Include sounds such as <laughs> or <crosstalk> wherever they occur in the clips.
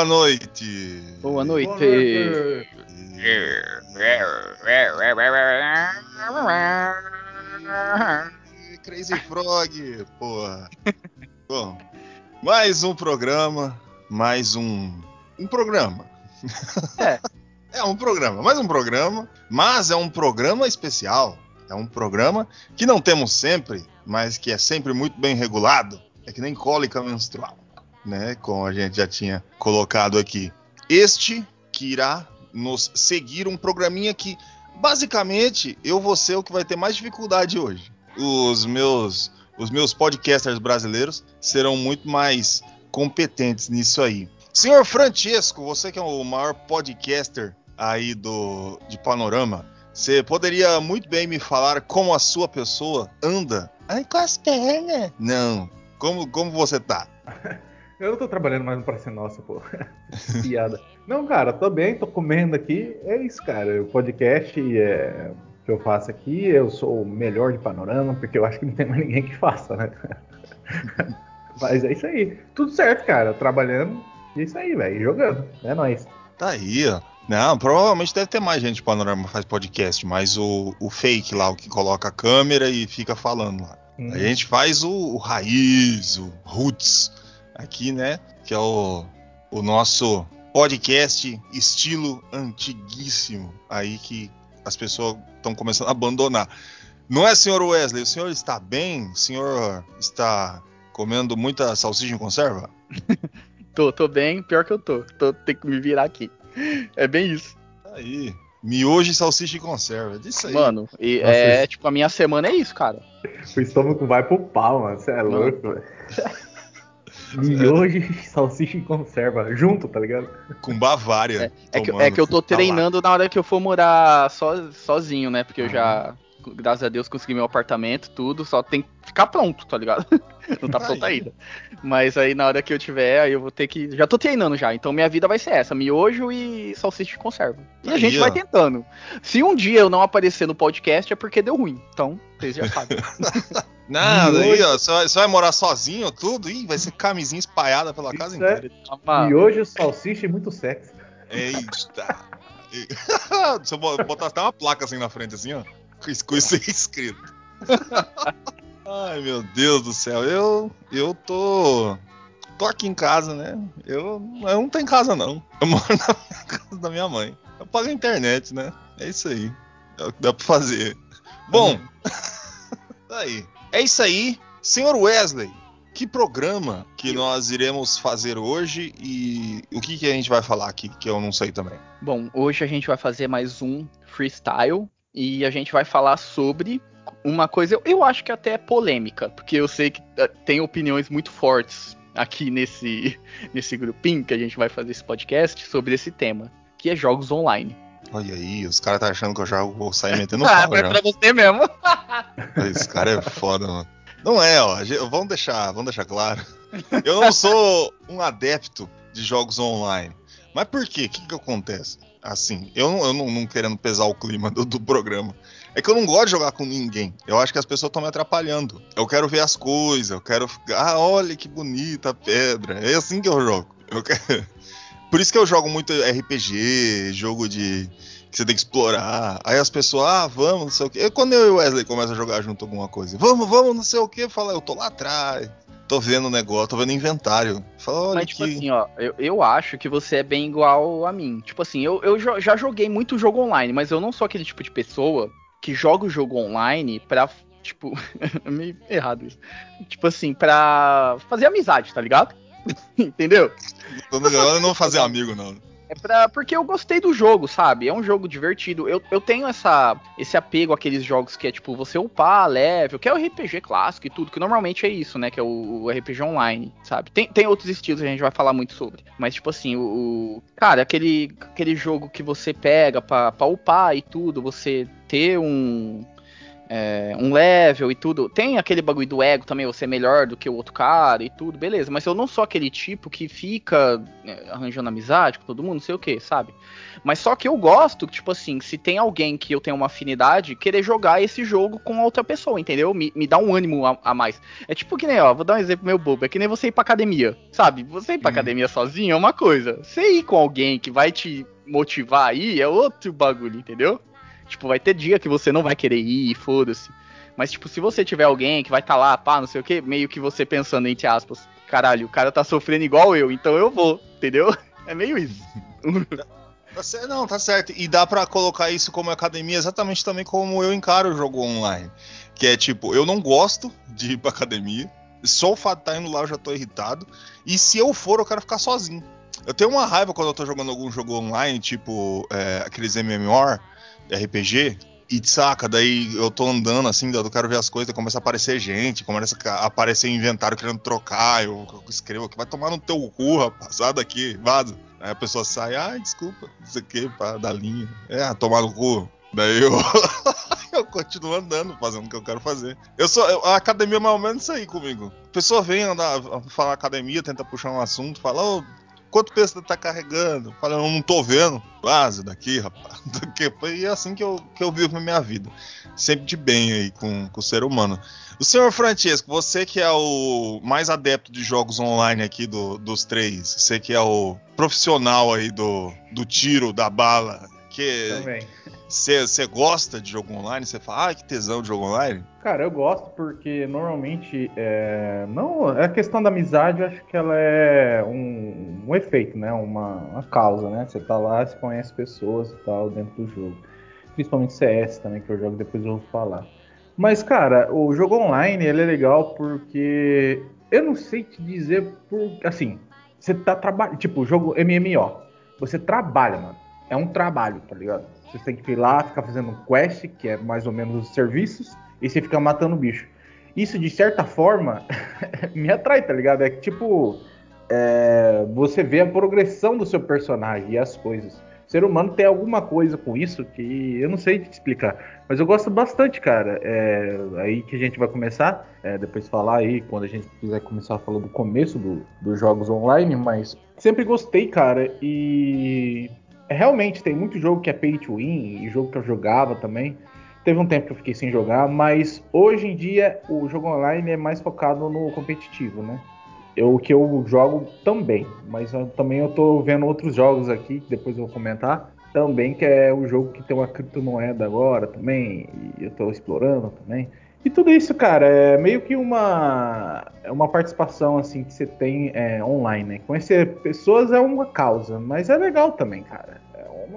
Boa noite! Boa noite. Boa noite. <laughs> Crazy Frog, porra. Bom, mais um programa, mais um. Um programa. É. <laughs> É um programa, mais um programa, mas é um programa especial. É um programa que não temos sempre, mas que é sempre muito bem regulado. É que nem cólica menstrual, né? Como a gente já tinha colocado aqui. Este que irá nos seguir um programinha que basicamente eu vou ser o que vai ter mais dificuldade hoje. Os meus os meus podcasters brasileiros serão muito mais competentes nisso aí. Senhor Francesco, você que é o maior podcaster aí do de Panorama, você poderia muito bem me falar como a sua pessoa anda? Ai, com as pernas. Não. Como, como você tá? <laughs> Eu não tô trabalhando mais no Praça Nossa, pô. <laughs> Piada. Não, cara, tô bem, tô comendo aqui. É isso, cara. O podcast é, que eu faço aqui, eu sou o melhor de panorama, porque eu acho que não tem mais ninguém que faça, né? <laughs> Mas é isso aí. Tudo certo, cara. Trabalhando. É isso aí, velho. Jogando. É nóis. Tá aí, ó. Não, provavelmente deve ter mais gente de Panorama que faz podcast, mas o, o fake lá, o que coloca a câmera e fica falando lá. Hum. A gente faz o, o raiz, o roots aqui, né? Que é o, o nosso podcast estilo antiguíssimo aí que as pessoas estão começando a abandonar. Não é, senhor Wesley? O senhor está bem? O senhor está comendo muita salsicha em conserva? <laughs> Tô, tô bem, pior que eu tô. tô. Tem que me virar aqui. É bem isso. Aí. Miojo e salsicha em conserva. Disso aí. Mano, e Nossa, é isso- tipo, a minha semana é isso, cara. <laughs> O estômago vai pro pau, mano. Você é louco, velho. <laughs> Miojo e salsicha em conserva. Junto, tá ligado? Com Bavária. É que, tomando. é que eu tô Tá treinando na hora que eu for morar so, sozinho, né? Porque eu já, graças a Deus, consegui meu apartamento, tudo. Só tem que ficar pronto, tá ligado? <laughs> Não tá pronto Aí. ainda. Mas aí na hora que eu tiver, aí eu vou ter que. Já tô treinando já. Então minha vida vai ser essa: miojo e salsicha de conserva. E a Aí, gente ó. vai tentando. Se um dia eu não aparecer no podcast, é porque deu ruim. Então, vocês já sabem. <laughs> Não, Miojo. daí, ó, você vai, você vai morar sozinho, tudo? Ih, vai ser camisinha espalhada pela casa Isso é- inteira. Toma- Miojo, salsicha e muito sexo. Eita. <laughs> Se eu bo- botar até uma placa assim na frente, assim, ó. Com isso- <laughs> aí escrito. Ai, meu Deus do céu. Eu, eu tô. Tô aqui em casa, né? Eu, eu não tô em casa, não. Eu <laughs> moro na casa da minha mãe. Eu pago a internet, né? É isso aí. É o que dá pra fazer. Bom, tá <laughs> aí. É isso aí. Senhor Wesley, que programa que nós iremos fazer hoje e o que, que a gente vai falar aqui, que eu não sei também. Bom, hoje a gente vai fazer mais um freestyle e a gente vai falar sobre uma coisa, eu, eu acho que até é polêmica, porque eu sei que eh, tem opiniões muito fortes aqui nesse, <laughs> nesse grupinho que a gente vai fazer esse podcast sobre esse tema, que é jogos online. Olha aí, os caras tá achando que eu já vou sair metendo <laughs> ah, pau é já. pra você mesmo. <laughs> Esse cara é foda, mano. Não é, ó. Vamos deixar, vamos deixar claro. Eu não sou um adepto de jogos online. Mas por quê? O que, que acontece? Assim, eu, não, eu não, não querendo pesar o clima do, do programa. É que eu não gosto de jogar com ninguém. Eu acho que as pessoas estão me atrapalhando. Eu quero ver as coisas, eu quero ficar. Ah, olha que bonita a pedra. É assim que eu jogo. Eu quero... <laughs> Por isso que eu jogo muito RPG, jogo de. Que você tem que explorar. Aí as pessoas, ah, vamos, não sei o quê. Quando eu e o Wesley começam a jogar junto alguma coisa, vamos, vamos, não sei o quê, fala, eu tô lá atrás. Tô vendo o negócio, tô vendo inventário. Fala, olha Mas, tipo aqui. assim, ó, eu, eu acho que você é bem igual a mim. Tipo assim, eu, eu já joguei muito jogo online, mas eu não sou aquele tipo de pessoa que joga o jogo online pra, tipo, é <laughs> meio errado isso. Tipo assim, pra fazer amizade, tá ligado? <laughs> Entendeu? Tô no- Eu não vou fazer amigo, não. É pra, porque eu gostei do jogo, sabe? É um jogo divertido. Eu, eu tenho essa, esse apego àqueles jogos que é tipo você upar level, que é o RPG clássico e tudo, que normalmente é isso, né? Que é o, o RPG online, sabe? Tem, tem outros estilos que a gente vai falar muito sobre. Mas, tipo assim, o. o cara, aquele, aquele jogo que você pega pra, pra upar e tudo, você ter um é, um level e tudo. Tem aquele bagulho do ego também, você é melhor do que o outro cara e tudo, beleza. Mas eu não sou aquele tipo que fica é, arranjando amizade com todo mundo, não sei o que, sabe? Mas só que eu gosto, tipo assim, se tem alguém que eu tenho uma afinidade, querer jogar esse jogo com outra pessoa, entendeu? Me, me dá um ânimo a, a, mais. É tipo que nem, ó, vou dar um exemplo meu bobo, é que nem você ir pra academia, sabe? Você ir pra hum. academia sozinho é uma coisa. Você ir com alguém que vai te motivar aí é outro bagulho, entendeu? Tipo, vai ter dia que você não vai querer ir, foda-se. Mas, tipo, se você tiver alguém que vai estar tá lá, pá, não sei o que, meio que você pensando, entre aspas, caralho, o cara tá sofrendo igual eu, então eu vou, entendeu? <laughs> É meio isso. <laughs> Tá certo, não, tá certo. E dá para colocar isso como academia exatamente também como eu encaro o jogo online. Que é tipo, eu não gosto de ir pra academia. Só o fato de estar indo lá eu já tô irritado. E se eu for, eu quero ficar sozinho. Eu tenho uma raiva quando eu tô jogando algum jogo online, tipo é, aqueles MMOR, RPG, e saca, daí eu tô andando assim, eu quero ver as coisas, começa a aparecer gente, começa a aparecer inventário querendo trocar, eu, escrevo que vai tomar no teu cu, rapaz, sai daqui, vaza. Aí a pessoa sai, ai, desculpa, não sei o que, pra dar linha. É, tomar no cu. Daí eu, <laughs> eu continuo andando, fazendo o que eu quero fazer. Eu sou. Eu, a academia é mais ou menos isso aí comigo. A pessoa vem andar, falar academia, tenta puxar um assunto, fala, ô, oh, Quanto peso você tá carregando? Eu não tô vendo. Vaza daqui, rapaz. <laughs> E é assim que eu, que eu vivo na minha vida. Sempre de bem aí com, com o ser humano. O senhor Francisco, você que é o mais adepto de jogos online aqui do, dos três, você que é o profissional aí do, do tiro, da bala, que Também. Você gosta de jogo online? Você fala, ah, que tesão de jogo online? Cara, eu gosto porque normalmente é, não a questão da amizade, eu acho que ela é um, um efeito, né? Uma, uma causa, né? Você tá lá, você conhece pessoas e tal dentro do jogo. Principalmente CS também, que eu jogo depois eu vou falar. Mas, cara, o jogo online ele é legal porque eu não sei te dizer por. Assim, você tá trabalhando. Tipo, jogo MMO. Você trabalha, mano. É um trabalho, tá ligado? Você tem que ir lá, ficar fazendo quest, que é mais ou menos os serviços, e você fica matando bicho. Isso, de certa forma, <laughs> me atrai, tá ligado? É que, tipo, é, você vê a progressão do seu personagem e as coisas. O ser humano tem alguma coisa com isso que eu não sei te explicar. Mas eu gosto bastante, cara. É, aí que a gente vai começar, é, depois falar aí, quando a gente quiser começar a falar do começo do, dos jogos online, mas sempre gostei, cara. E realmente tem muito jogo que é pay to win, e jogo que eu jogava também. Teve um tempo que eu fiquei sem jogar, mas hoje em dia o jogo online é mais focado no competitivo, né? Eu, o que eu jogo também, mas eu, também eu tô vendo outros jogos aqui, que depois eu vou comentar, também, que é o jogo que tem uma criptomoeda agora também, e eu tô explorando também. E tudo isso, cara, é meio que uma, é uma participação assim que você tem é, online, né? Conhecer pessoas é uma causa, mas é legal também, cara.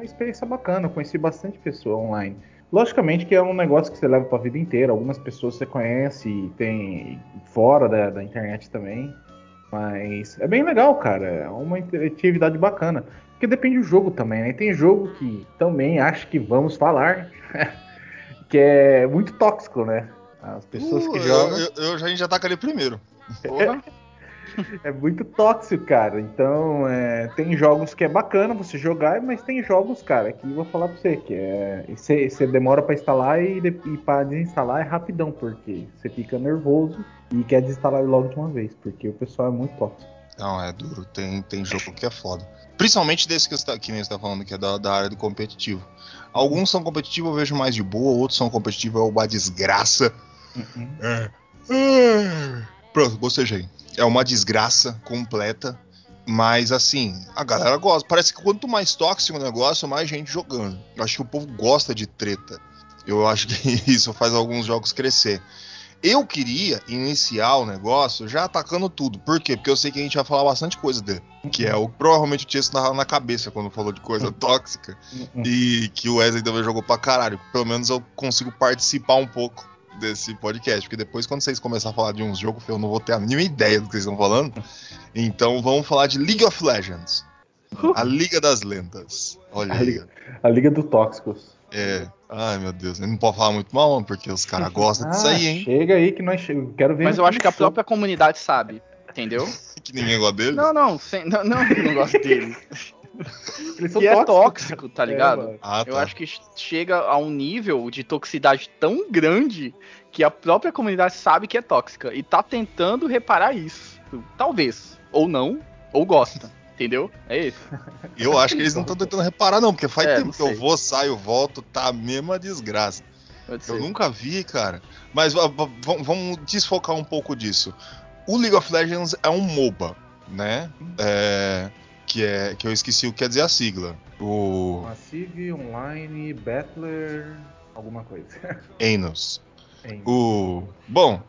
É uma experiência bacana, eu conheci bastante pessoa online. Logicamente que é um negócio que você leva para a vida inteira. Algumas pessoas você conhece e tem fora da, da internet também. Mas é bem legal, cara. É uma atividade bacana. Porque depende do jogo também, né? Tem jogo que também acho que vamos falar, <laughs> que é muito tóxico, né? As pessoas uh, que jogam. Eu, eu, eu, a gente já taca ali primeiro. É muito tóxico, cara. Então, é, tem jogos que é bacana você jogar, mas tem jogos, cara, que eu vou falar pra você, que é. Você demora para instalar e, e para desinstalar é rapidão, porque você fica nervoso e quer desinstalar logo de uma vez, porque o pessoal é muito tóxico. Não, é duro. Tem, tem jogo que é foda. Principalmente desse que, tá, que nem você tá falando, que é da, da área do competitivo. Alguns são competitivos, eu vejo mais de boa, outros são competitivos, é uma desgraça. Uhum. É. Pronto, bocejei. É uma desgraça completa. Mas assim, a galera gosta. Parece que quanto mais tóxico o negócio, mais gente jogando. Eu acho que o povo gosta de treta. Eu acho que <laughs> isso faz alguns jogos crescer. Eu queria iniciar o negócio já atacando tudo. Por quê? Porque eu sei que a gente vai falar bastante coisa dele. Que é o provavelmente o Tiesto na, na cabeça quando falou de coisa <laughs> tóxica. e que o Wesley também jogou pra caralho. Pelo menos eu consigo participar um pouco desse podcast, porque depois quando vocês começarem a falar de uns jogos, eu não vou ter a mínima ideia do que vocês estão falando. Então vamos falar de League of Legends. A Liga das Lendas. Olha A. Liga, a Liga do Tóxicos. É. Ai, meu Deus. Não pode falar muito mal, mano, porque os caras gostam disso aí, hein? Chega aí que nós che... quero ver. Mas eu acho que a própria comunidade sabe, entendeu? <laughs> Que ninguém gosta dele. Não, não, sem- não, não eu não gosto dele. <laughs> Eles são Que é tóxicos. tóxico, tá É, ligado? mano. Ah, tá. Eu acho que chega a um nível de toxicidade tão grande que a própria comunidade sabe que é tóxica e tá tentando reparar isso. Talvez. Ou não, ou gosta. Entendeu? É isso. <laughs> Eu acho que eles não estão tentando reparar, não, porque faz É, tempo que eu vou, saio, volto, tá a mesma desgraça. Pode Eu ser. nunca vi, cara. Mas va- va- va- vamos desfocar um pouco disso. O League of Legends é um MOBA, né? É, que, é, que eu esqueci o que quer dizer a sigla. O Massive, Online, Battler, alguma coisa. <laughs> Hein. O. Bom,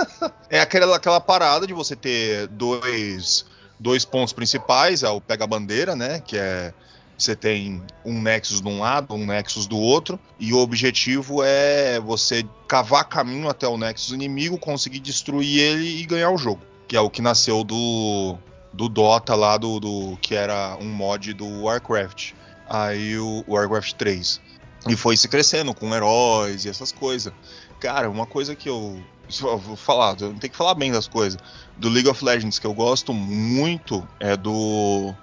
<laughs> é aquela, aquela parada de você ter dois, dois pontos principais, é o pega-bandeira, né? Que é. Você tem um Nexus de um lado, um Nexus do outro, e o objetivo é você cavar caminho até o Nexus inimigo, conseguir destruir ele e ganhar o jogo. Que é o que nasceu do, do Dota lá, do, do que era um mod do Warcraft. Aí o, Warcraft 3. E foi se crescendo com heróis e essas coisas. Cara, uma coisa que eu. Vou falar, eu tenho que falar bem das coisas. Do League of Legends que eu gosto muito é do.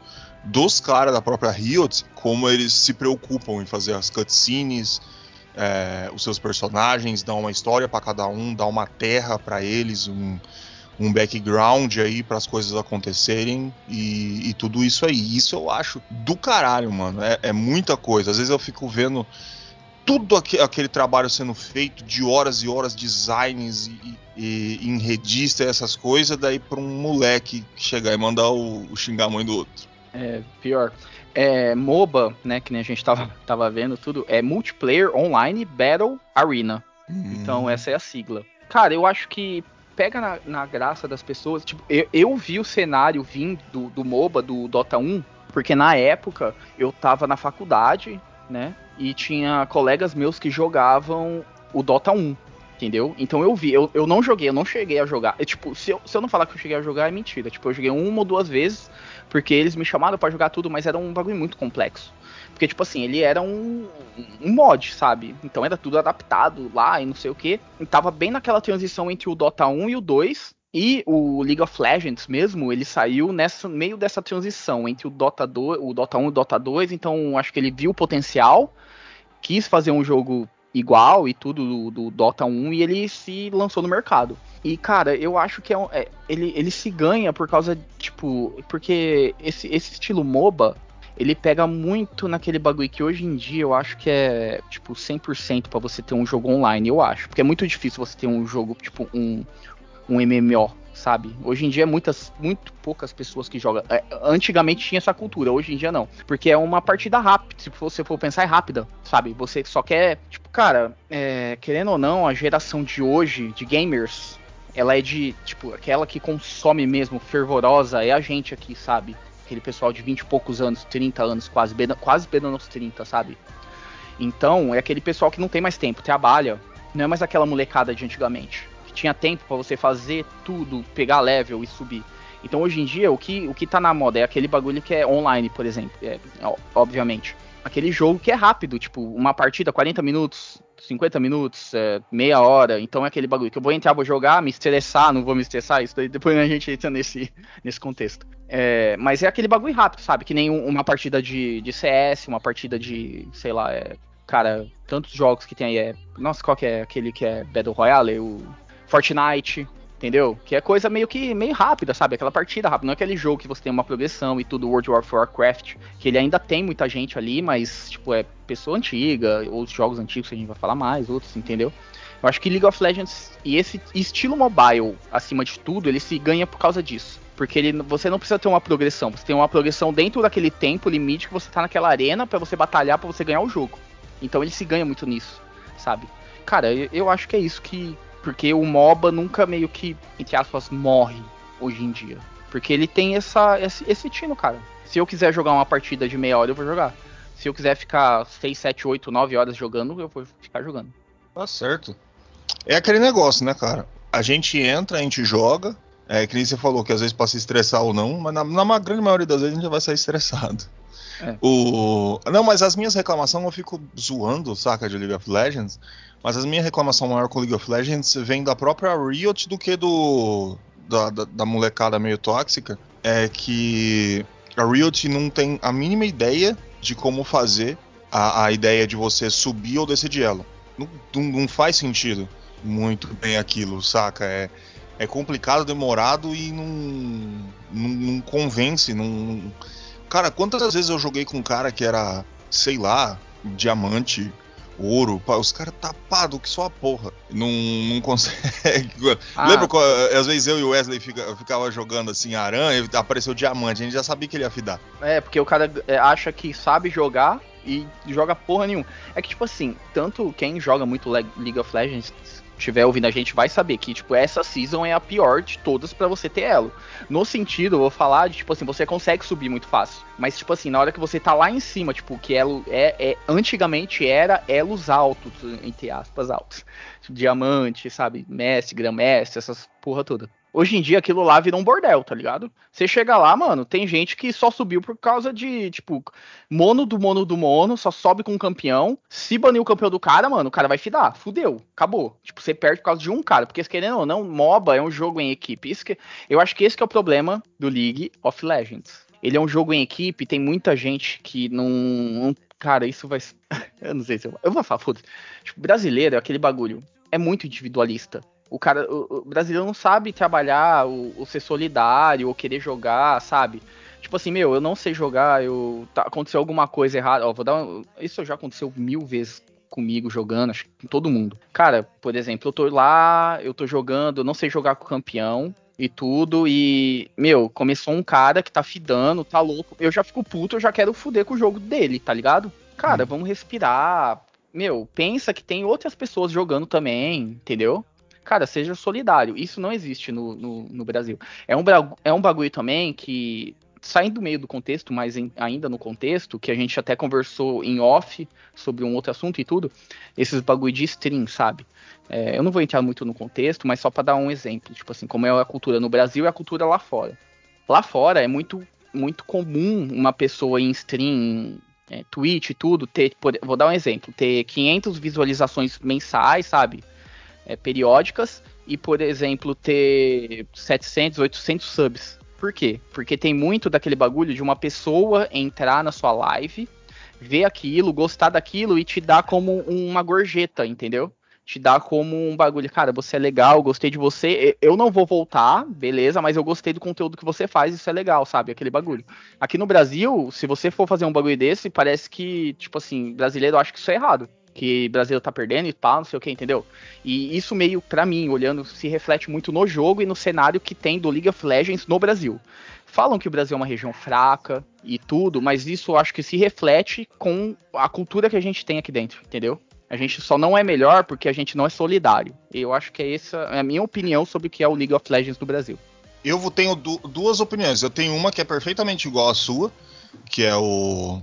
Dos caras da própria Riot, como eles se preocupam em fazer as cutscenes, é, os seus personagens, dar uma história pra cada um, dar uma terra pra eles, um, um background aí para as coisas acontecerem e, e tudo isso aí. Isso eu acho do caralho, mano. É, é muita coisa. Às vezes eu fico vendo tudo aque- aquele trabalho sendo feito de horas e horas, designs e, e, e enredista e essas coisas, daí pra um moleque chegar e mandar o, o xingar a mãe do outro. É, pior. É, MOBA, né, que nem a gente tava, tava vendo tudo, é Multiplayer Online Battle Arena. Então Hum, essa é a sigla. Cara, eu acho que pega na, na graça das pessoas. Tipo, eu, eu vi o cenário vindo do, do MOBA, do Dota 1, porque na época eu tava na faculdade, né? E tinha colegas meus que jogavam o Dota 1. Entendeu? Então eu vi, eu, eu não joguei, eu não cheguei a jogar. É, tipo, se eu, se eu não falar que eu cheguei a jogar, é mentira. Tipo, eu joguei uma ou duas vezes, porque eles me chamaram pra jogar tudo, mas era um bagulho muito complexo. Porque, tipo assim, ele era um, um mod, sabe? Então era tudo adaptado lá e não sei o que. Tava bem naquela transição entre o Dota 1 e o 2. E o League of Legends mesmo, ele saiu nessa meio dessa transição entre o Dota 2, o Dota 1 e o Dota 2, então acho que ele viu o potencial, quis fazer um jogo igual e tudo do, do Dota 1 e ele se lançou no mercado. E, cara, eu acho que é, é- ele, ele se ganha por causa, tipo, porque esse, esse estilo MOBA, ele pega muito naquele bagulho que hoje em dia eu acho que é, tipo, 100% pra você ter um jogo online, eu acho. Porque é muito difícil você ter um jogo, tipo, um, um MMO, sabe? Hoje em dia é muitas, muito poucas pessoas que jogam. É, antigamente tinha essa cultura, hoje em dia não. Porque é uma partida rápida, se você for pensar, é rápida, sabe? Você só quer, tipo, cara, é, querendo ou não, a geração de hoje, de gamers, ela é de, tipo, aquela que consome mesmo, fervorosa, é a gente aqui, sabe? Aquele pessoal de 20 e poucos anos, 30 anos, quase, quase beirando os 30, sabe? Então, é aquele pessoal que não tem mais tempo, trabalha. Não é mais aquela molecada de antigamente. Tinha tempo pra você fazer tudo, pegar level e subir. Então, hoje em dia, o que, o que tá na moda é aquele bagulho que é online, por exemplo. É, obviamente. Aquele jogo que é rápido, tipo, uma partida, 40 minutos, 50 minutos, é, meia hora. Então é aquele bagulho que eu vou entrar, vou jogar, me estressar, não vou me estressar. Isso daí depois a gente entra nesse, nesse contexto. É, mas é aquele bagulho rápido, sabe? Que nem um- uma partida de, de CS, uma partida de, sei lá, é, cara, tantos jogos que tem aí. É, nossa, qual que é aquele que é Battle Royale? O Fortnite, entendeu? Que é coisa meio que meio rápida, sabe? Aquela partida rápida. Não é aquele jogo que você tem uma progressão e tudo, World of Warcraft, que ele ainda tem muita gente ali, mas, tipo, é pessoa antiga, outros jogos antigos que a gente vai falar mais, outros, entendeu? Eu acho que League of Legends e esse estilo mobile, acima de tudo, ele se ganha por causa disso. Porque ele, você não precisa ter uma progressão, você tem uma progressão dentro daquele tempo limite que você tá naquela arena pra você batalhar, pra você ganhar o jogo. Então ele se ganha muito nisso, sabe? Cara, eu, eu acho que é isso que. Porque o MOBA nunca meio que, entre aspas, morre hoje em dia. Porque ele tem essa, esse, esse tino, cara. Se eu quiser jogar uma partida de meia hora, eu vou jogar. Se eu quiser ficar 6, 7, 8, 9 horas jogando, eu vou ficar jogando. Tá certo. É aquele negócio, né, cara? A gente entra, a gente joga, É que nem você falou que às vezes se estressar ou não, mas na, na grande maioria das vezes a gente vai sair estressado. É. O... Não, mas as minhas reclamações eu fico zoando, saca, de League of Legends. Mas as minhas reclamações maior com League of Legends vem da própria Riot do que do. Da, da, da, molecada meio tóxica. É que a Riot não tem a mínima ideia de como fazer a, a ideia de você subir ou descer de elo. Não, não, não faz sentido muito bem aquilo, saca? É, é complicado, demorado e não, não, não convence. Não... Cara, quantas vezes eu joguei com um cara que era, sei lá, diamante, ouro, os caras tapados que só a porra. Não, não consegue. <laughs> Ah. Lembra quando, às vezes eu e o Wesley fica, ficava jogando assim aranha e apareceu diamante, a gente já sabia que ele ia fidar. É, porque o cara é, acha que sabe jogar e joga porra nenhuma. É que, tipo assim, tanto quem joga muito League of Legends tiver ouvindo a gente vai saber que, tipo, essa season é a pior de todas para você ter elo. No sentido, eu vou falar de, tipo assim, você consegue subir muito fácil. Mas, tipo assim, na hora que você tá lá em cima, tipo, que elo é, é antigamente era elos altos, entre aspas, altos. Diamante, sabe? Mestre, grã-mestre, essas porra toda. Hoje em dia aquilo lá vira um bordel, tá ligado? Você chega lá, mano, tem gente que só subiu por causa de, tipo, mono do mono do mono, só sobe com o campeão. Se banir o campeão do cara, mano, o cara vai fidar. Fudeu, acabou. Tipo, você perde por causa de um cara. Porque, querendo ou não, MOBA é um jogo em equipe. Isso que, eu acho que esse que é o problema do League of Legends. Ele é um jogo em equipe, tem muita gente que não, não cara, isso vai. <laughs> eu não sei se eu. Eu vou falar, foda-se. Tipo, brasileiro é aquele bagulho. É muito individualista. O cara, o, o brasileiro não sabe trabalhar, o, o, ser solidário, ou querer jogar, sabe? Tipo assim, meu, eu não sei jogar, eu tá, aconteceu alguma coisa errada, ó, vou dar um, isso já aconteceu mil vezes comigo jogando, acho que com todo mundo. Cara, por exemplo, eu tô lá, eu tô jogando, eu não sei jogar com o campeão, e tudo. E, meu, começou um cara que tá fidando, tá louco. Eu já fico puto, eu já quero fuder com o jogo dele, tá ligado? Cara, hum. vamos respirar. Meu, pensa que tem outras pessoas jogando também, entendeu? Cara, seja solidário. Isso não existe no, no, no Brasil. É um, é um bagulho também que, saindo do meio do contexto, mas em, ainda no contexto, que a gente até conversou em off sobre um outro assunto e tudo, esses bagulho de stream, sabe? É, eu não vou entrar muito no contexto, mas só para dar um exemplo, tipo assim, como é a cultura no Brasil e a cultura lá fora. Lá fora é muito, muito comum uma pessoa em stream, é, Twitch e tudo, ter, vou dar um exemplo, ter 500 visualizações mensais, sabe? É, periódicas e, por exemplo, ter 700, 800 subs. Por quê? Porque tem muito daquele bagulho de uma pessoa entrar na sua live, ver aquilo, gostar daquilo e te dar como uma gorjeta, entendeu? Te dar como um bagulho, cara, você é legal, gostei de você, eu não vou voltar, beleza, mas eu gostei do conteúdo que você faz, isso é legal, sabe? Aquele bagulho. Aqui no Brasil, se você for fazer um bagulho desse, parece que, tipo assim, brasileiro acha que isso é errado que o Brasil tá perdendo e tal, não sei o que, entendeu? E isso meio, para mim, olhando, se reflete muito no jogo e no cenário que tem do League of Legends no Brasil. Falam que o Brasil é uma região fraca e tudo, mas isso eu acho que se reflete com a cultura que a gente tem aqui dentro, entendeu? A gente só não é melhor porque a gente não é solidário. E eu acho que é essa é a minha opinião sobre o que é o League of Legends no Brasil. Eu tenho du duas opiniões. Eu tenho uma que é perfeitamente igual à sua, que é o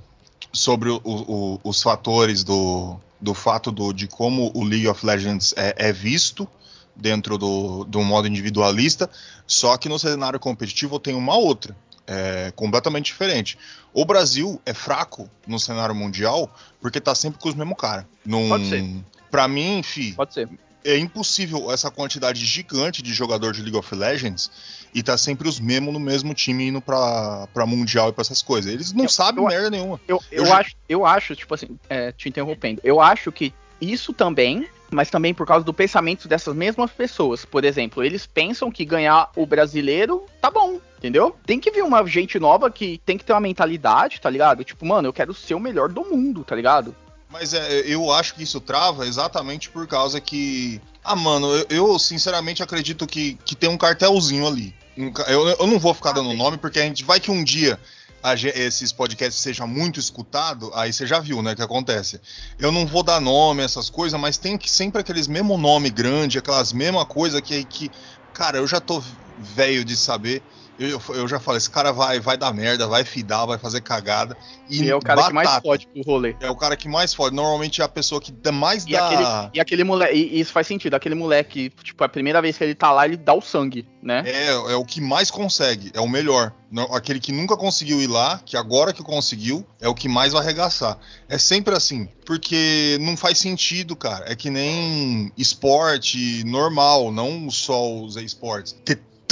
sobre o, o, os fatores do, do fato do, de como o League of Legends é, é visto dentro do, do modo individualista, só que no cenário competitivo tem uma outra, é, completamente diferente. O Brasil é fraco no cenário mundial porque tá sempre com os mesmos caras. Pode ser. Pra mim, enfim. Pode ser é impossível essa quantidade gigante de jogador de League of Legends e tá sempre os mesmos no mesmo time indo pra, pra Mundial e pra essas coisas. Eles não eu, sabem eu, merda nenhuma. Eu, eu, eu, acho, eu acho, tipo assim, é, te interrompendo, eu acho que isso também, mas também por causa do pensamento dessas mesmas pessoas. Por exemplo, eles pensam que ganhar o brasileiro tá bom, entendeu? Tem que vir uma gente nova que tem que ter uma mentalidade, tá ligado? Tipo, mano, eu quero ser o melhor do mundo, tá ligado? Mas é, eu acho que isso trava exatamente por causa que. Ah, mano, eu, eu sinceramente acredito que, que tem um cartelzinho ali. Eu, eu não vou ficar dando nome, porque a gente vai que um dia a, esses podcasts sejam muito escutados, aí você já viu, né, o que acontece. Eu não vou dar nome, essas coisas, mas tem que sempre aqueles mesmo nome grande, aquelas mesma coisa que, que cara, eu já tô velho de saber Eu, eu já falei, esse cara vai, vai dar merda, vai fidar, vai fazer cagada. E, e é o cara batata. que mais fode pro rolê. É o cara que mais fode. Normalmente é a pessoa que mais e dá. Aquele, e aquele moleque. E isso faz sentido. Aquele moleque, tipo, a primeira vez que ele tá lá, ele dá o sangue, né? É, é o que mais consegue, é o melhor. Aquele que nunca conseguiu ir lá, que agora que conseguiu, é o que mais vai arregaçar. É sempre assim, porque não faz sentido, cara. É que nem esporte normal, não só os esportes.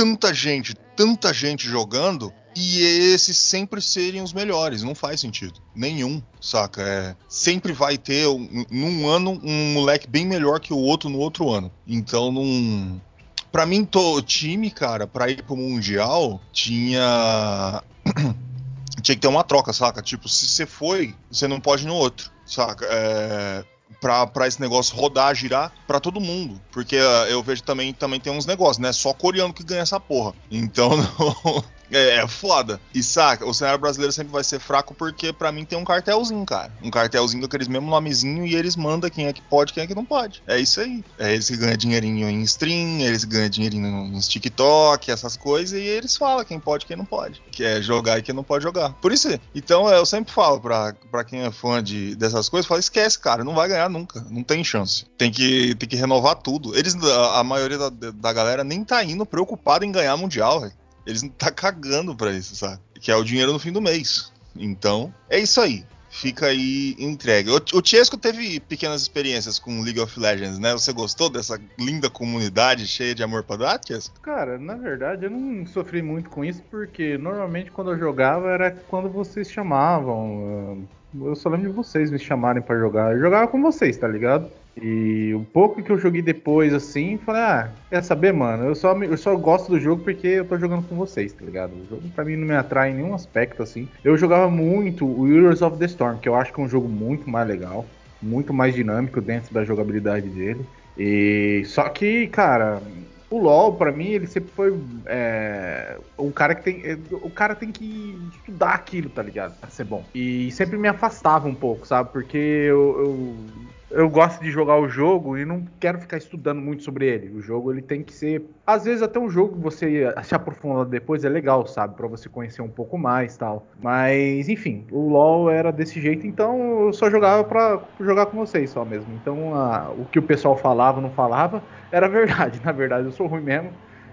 Tanta gente, tanta gente jogando e esses sempre serem os melhores. Não faz sentido. Nenhum, saca? É, sempre vai ter, um, num ano, um moleque bem melhor que o outro no outro ano. Então, não. Pra mim, o time, cara, pra ir pro Mundial, tinha. <clears throat> tinha que ter uma troca, saca? Tipo, se você foi, você não pode ir no outro, saca? É para esse negócio rodar, girar para todo mundo. Porque uh, eu vejo também, também tem uns negócios, né? Só coreano que ganha essa porra. Então, <laughs> não, é, é foda. E saca, o cenário brasileiro sempre vai ser fraco porque para mim tem um cartelzinho, cara. Um cartelzinho com aqueles mesmos nomezinho e eles mandam quem é que pode quem é que não pode. É isso aí. É eles que ganham dinheirinho em stream, eles ganham dinheirinho nos TikTok, essas coisas, e eles falam quem pode quem não pode. Que é jogar e quem não pode jogar. Por isso, então eu sempre falo pra, pra quem é fã de, dessas coisas, fala, esquece, cara, não vai ganhar nunca. Não tem chance. Tem que, tem que renovar tudo. Eles, a, a maioria da, da galera nem tá indo preocupada em ganhar mundial, velho. Eles não tá cagando pra isso, sabe? Que é o dinheiro no fim do mês. Então, é isso aí. Fica aí entregue. O, o Chesco teve pequenas experiências com League of Legends, né? Você gostou dessa linda comunidade cheia de amor pra dar, Chesco? Cara, na verdade eu não sofri muito com isso, porque normalmente quando eu jogava era quando vocês chamavam. Eu só lembro de vocês me chamarem para jogar. Eu jogava com vocês, tá ligado? E um pouco que eu joguei depois, assim, falei, ah, quer saber, mano? Eu só, eu só gosto do jogo porque eu tô jogando com vocês, tá ligado? O jogo pra mim não me atrai em nenhum aspecto, assim. Eu jogava muito o Heroes of the Storm, que eu acho que é um jogo muito mais legal, muito mais dinâmico dentro da jogabilidade dele. E só que, cara, o LoL, para mim, ele sempre foi é, um cara que tem. O cara tem que estudar aquilo, tá ligado? Pra ser bom. E sempre me afastava um pouco, sabe? Porque eu, eu eu gosto de jogar o jogo e não quero ficar estudando muito sobre ele. O jogo ele tem que ser, às vezes até um jogo que você se aprofunda depois é legal, sabe, para você conhecer um pouco mais, tal. Mas enfim, o LoL era desse jeito, então eu só jogava para jogar com vocês só mesmo. Então a, o que o pessoal falava, não falava, era verdade. <laughs> Na verdade, eu sou ruim mesmo.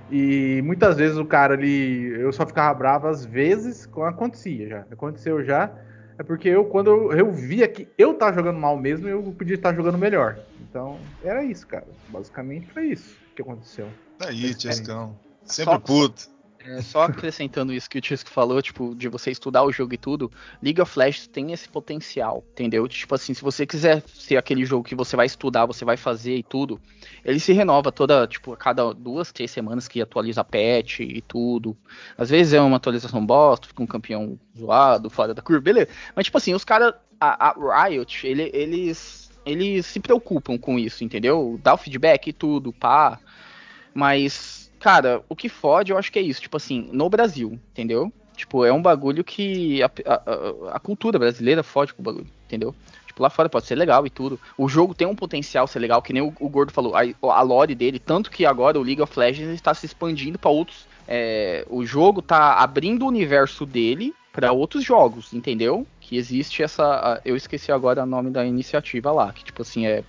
E muitas vezes o cara ali, eu só ficava bravo às vezes acontecia já. Aconteceu já é porque eu, quando eu, eu via que eu tava jogando mal mesmo, eu podia estar jogando melhor. Então, era isso, cara. Basicamente foi isso que aconteceu. Aí, Tiescão. Sempre só, puto. É, só acrescentando isso que o Tisco falou, tipo, de você estudar o jogo e tudo, League of Legends tem esse potencial, entendeu? Tipo assim, se você quiser ser aquele jogo que você vai estudar, você vai fazer e tudo, ele se renova toda, tipo, a cada duas, três semanas que atualiza a patch e tudo. Às vezes é uma atualização bosta, fica um campeão zoado, fora da curva, beleza. Mas, tipo assim, os caras, a, a, Riot, ele, eles, eles se preocupam com isso, entendeu? Dá o feedback e tudo, pá. Mas Cara, o que fode, eu acho que é isso. Tipo assim, no Brasil, entendeu? Tipo, é um bagulho que a, a, a cultura brasileira fode com o bagulho, entendeu? Tipo, lá fora pode ser legal e tudo. O jogo tem um potencial ser legal, que nem o, o Gordo falou, a, a lore dele, tanto que agora o League of Legends está se expandindo para outros. É, o jogo tá abrindo o universo dele para outros jogos, entendeu? Que existe essa. Eu esqueci agora o nome da iniciativa lá, que tipo assim, é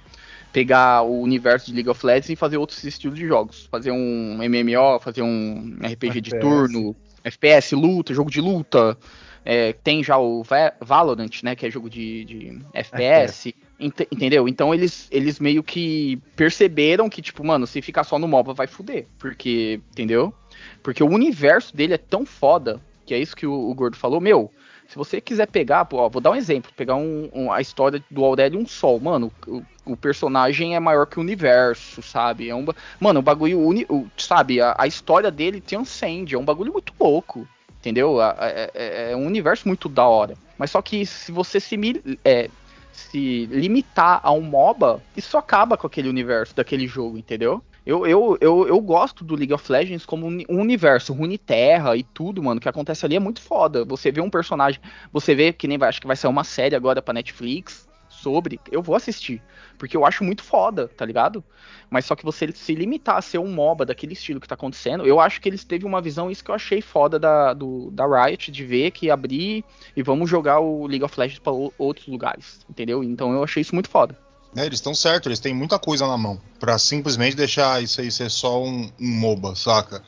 pegar o universo de League of Legends e fazer outros estilos de jogos. Fazer um MMO, fazer um RPG FPS. de turno, FPS, luta, jogo de luta. É, tem já o Valorant, né, que é jogo de, de FPS. Ent entendeu? Então eles, eles meio que perceberam que, tipo, mano, se ficar só no MOBA vai fuder. Porque, entendeu? Porque o universo dele é tão foda, que é isso que o, o Gordo falou, meu, se você quiser pegar, ó, vou dar um exemplo, pegar um, um, a história do Aurélio um Sol, mano, o, o, personagem é maior que o universo, sabe? É um, mano, o bagulho, uni, o, sabe, a, a, história dele transcende, é um bagulho muito louco, entendeu? É, é, é, um universo muito da hora. Mas só que se você se, é, se limitar a um MOBA, isso acaba com aquele universo daquele jogo, entendeu? Eu, eu, eu, eu gosto do League of Legends como um universo, Runeterra e tudo, mano, que acontece ali é muito foda. Você vê um personagem, você vê que nem vai, acho que vai ser uma série agora pra Netflix sobre, eu vou assistir. Porque eu acho muito foda, tá ligado? Mas só que você se limitar a ser um MOBA daquele estilo que tá acontecendo, eu acho que eles teve uma visão, isso que eu achei foda da, do, da Riot, de ver que abrir e vamos jogar o League of Legends pra outros lugares, entendeu? Então eu achei isso muito foda. É, eles estão certos, eles têm muita coisa na mão. para simplesmente deixar isso aí ser só um, um MOBA, saca?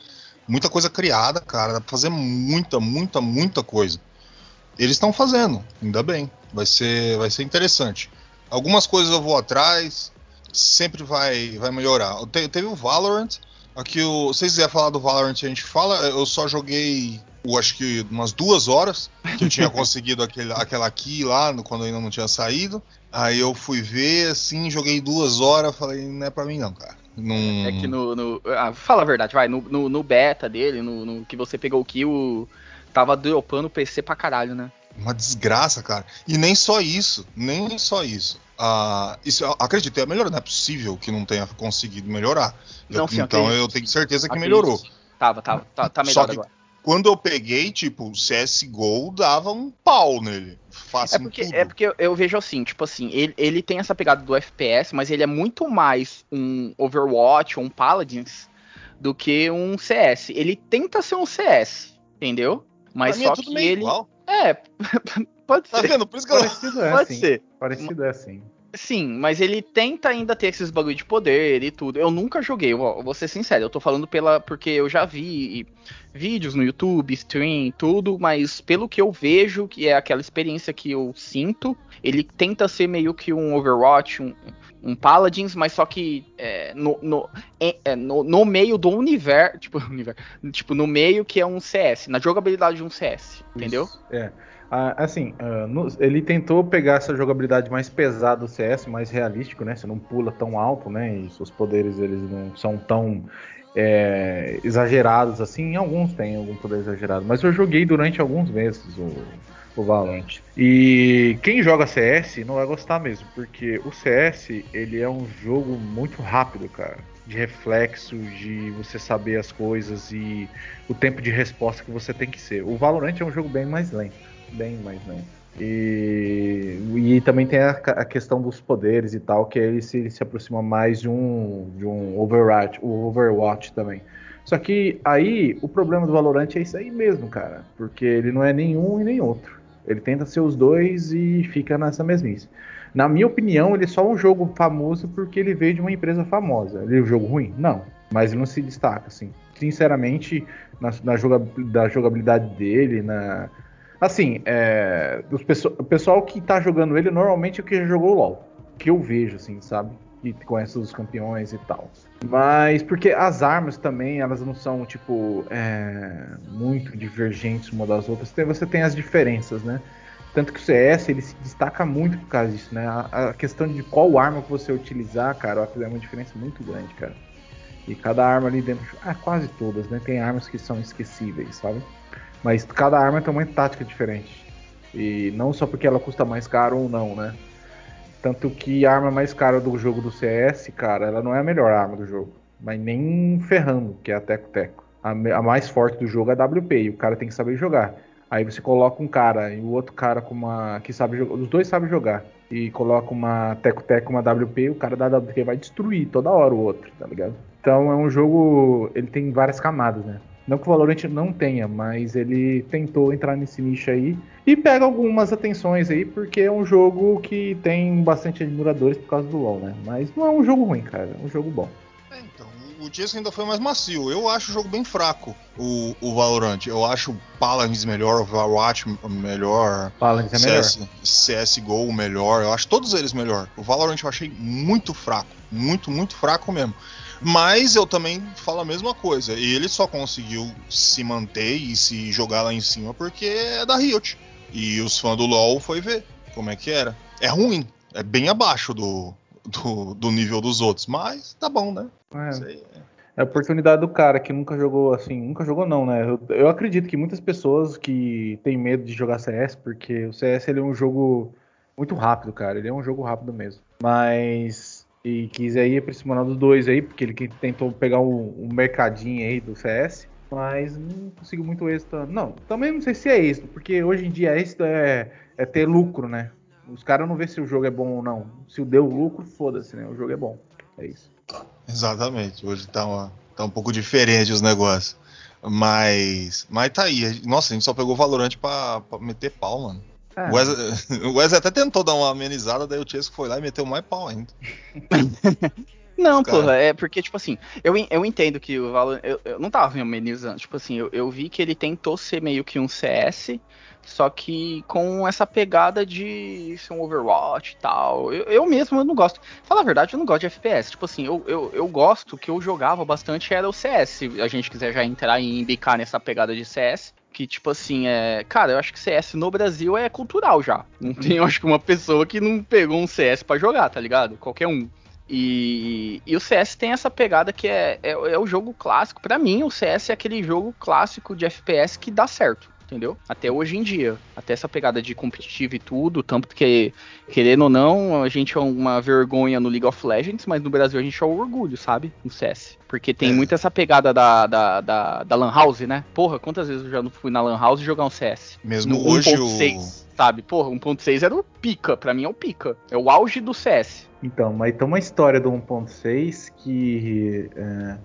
Muita coisa criada, cara. Dá pra fazer muita, muita, muita coisa. Eles estão fazendo, ainda bem. Vai ser, vai ser interessante. Algumas coisas eu vou atrás, sempre vai, vai melhorar. Te, teve o Valorant. Aqui, o, se vocês quiserem falar do Valorant, a gente fala. Eu só joguei, eu acho que umas duas horas, que eu tinha <laughs> conseguido aquele, aquela key lá, quando eu ainda não tinha saído. Aí eu fui ver, assim, joguei duas horas, falei, não é pra mim não, cara. Não... É que no. no ah, fala a verdade, vai, no, no, no beta dele, no, no, que você pegou o kill, tava dropando o PC pra caralho, né? Uma desgraça, cara. E nem só isso, nem só isso. Uh, isso acredito, é melhor, não é possível que não tenha conseguido melhorar. Não, sim, então eu tenho certeza que acredito. melhorou. Tava, tava, tá, tá melhor que, agora quando eu peguei, tipo, o CSGO dava um pau nele. Fácil é porque, tudo. é porque eu, eu, vejo assim, tipo assim, ele, ele tem essa pegada do FPS, mas ele é muito mais um Overwatch ou um Paladins do que um CS. Ele tenta ser um CS, entendeu? Mas só é que ele. Igual. É, <laughs> pode tá ser. Vendo? Por isso que Parecido eu... é pode assim. ser. Parecido é assim. Sim, mas ele tenta ainda ter esses bagulho de poder e tudo. Eu nunca joguei, eu vou ser sincero, eu tô falando pela porque eu já vi vídeos no YouTube, stream, tudo, mas pelo que eu vejo, que é aquela experiência que eu sinto, ele tenta ser meio que um Overwatch, um, um Paladins, mas só que é, no, no, é, no, no, meio do universo, <laughs> tipo, universo, tipo, no meio que é um CS, na jogabilidade de um CS, entendeu? Isso, é. Ah, assim, no, ele tentou pegar essa jogabilidade mais pesada do CS, mais realístico, né? Você não pula tão alto, né? E seus poderes eles não são tão é, exagerados assim. Alguns têm algum poder exagerado, mas eu joguei durante alguns meses o, o Valorant. E quem joga CS não vai gostar mesmo, porque o CS ele é um jogo muito rápido, cara. De reflexo, de você saber as coisas e o tempo de resposta que você tem que ser. O Valorant é um jogo bem mais lento bem mais lento. E, e também tem a, a, questão dos poderes e tal, que ele se, se aproxima mais de um, de um Overwatch, o Overwatch também. Só que aí o problema do Valorant é isso aí mesmo, cara. Porque ele não é nenhum e nem outro. Ele tenta ser os dois e fica nessa mesmice. Na minha opinião, ele é só um jogo famoso porque ele veio de uma empresa famosa. Ele é um jogo ruim? Não. Mas ele não se destaca, assim. Sinceramente, na, na da jogabilidade dele, na, Assim, é, os o pessoal que tá jogando ele normalmente é o que já jogou LOL. Que eu vejo, assim, sabe? E conhece os campeões e tal. Mas porque as armas também, elas não são, tipo, é, muito divergentes uma das outras. Você tem as diferenças, né? Tanto que o CS ele se destaca muito por causa disso, né? A, a questão de qual arma que você utilizar, cara, é uma diferença muito grande, cara. E cada arma ali dentro. Ah, quase todas, né? Tem armas que são esquecíveis, sabe? Mas cada arma tem uma tática diferente. E não só porque ela custa mais caro ou não, né? Tanto que a arma mais cara do jogo do CS, cara, ela não é a melhor arma do jogo. Mas nem ferrando, que é a Teco Teco. A, a mais forte do jogo é a WP, e o cara tem que saber jogar. Aí você coloca um cara e o outro cara com uma. que sabe jogar. Os dois sabem jogar. E coloca uma Teco Teco, uma WP, o cara da WP vai destruir toda hora o outro, tá ligado? Então é um jogo. Ele tem várias camadas, né? Não que o Valorant não tenha, mas ele tentou entrar nesse nicho aí e pega algumas atenções aí, porque é um jogo que tem bastante admiradores por causa do LoL, né? Mas não é um jogo ruim, cara, é um jogo bom. É, então, o Chess ainda foi mais macio. Eu acho o jogo bem fraco, o, o Valorant. Eu acho o Paladins melhor, o Overwatch melhor. Paladins é CS, melhor. CSGO melhor. Eu acho todos eles melhor. O Valorant eu achei muito fraco. Muito, muito fraco mesmo. Mas eu também falo a mesma coisa. Ele só conseguiu se manter e se jogar lá em cima porque é da Riot. E os fãs do LoL foi ver como é que era. É ruim, é bem abaixo do, do, do nível dos outros, mas tá bom, né? É. É a oportunidade do cara que nunca jogou assim, nunca jogou não, né? Eu, eu, acredito que muitas pessoas que têm medo de jogar CS, porque o CS ele é um jogo muito rápido, cara. Ele é um jogo rápido mesmo. Mas e quis aí aproximar dos dois aí, porque ele tentou pegar um mercadinho aí do CS, mas não conseguiu muito êxito. Não, também não sei se é êxito, porque hoje em dia êxito é, é ter lucro, né? Os caras não vê se o jogo é bom ou não. Se deu lucro, foda-se, né? O jogo é bom. É isso. Exatamente. Hoje tá, uma, tá um pouco diferente os negócios. Mas. Mas tá aí. Nossa, a gente só pegou o Valorant pra, pra meter pau, mano. É. O Wesley, <laughs> o Wesley até tentou dar uma amenizada, daí o Chesco foi lá e meteu mais pau ainda. <laughs> Não, Cara. porra, é porque, tipo assim, eu, eu entendo que o Valorant. Eu, eu não tava me amenizando. Tipo assim, eu, eu vi que ele tentou ser meio que um CS, só que com essa pegada de ser um Overwatch e tal. Eu, eu mesmo eu não gosto. Fala a verdade, eu não gosto de FPS. Tipo assim, eu, eu, eu gosto, que eu jogava bastante era o CS. Se a gente quiser já entrar e embicar nessa pegada de CS. Que, tipo assim, é. Cara, eu acho que CS no Brasil é cultural já. Não tem, eu acho que uma pessoa que não pegou um CS pra jogar, tá ligado? Qualquer um. E, e o CS tem essa pegada que é, é, é o jogo clássico. Pra mim, o CS é aquele jogo clássico de FPS que dá certo, entendeu? Até hoje em dia. Até essa pegada de competitivo e tudo. Tanto que, querendo ou não, a gente é uma vergonha no League of Legends, mas no Brasil a gente é um orgulho, sabe? No CS. Porque tem É. muito essa pegada da, da, da, da Lan House, né? Porra, quantas vezes eu já não fui na Lan House jogar um CS? Mesmo No hoje 1.6, sabe? Porra, 1.6 era o pica. Pra mim é o pica. É o auge do CS. Então, mas tem uma história do 1.6 que é,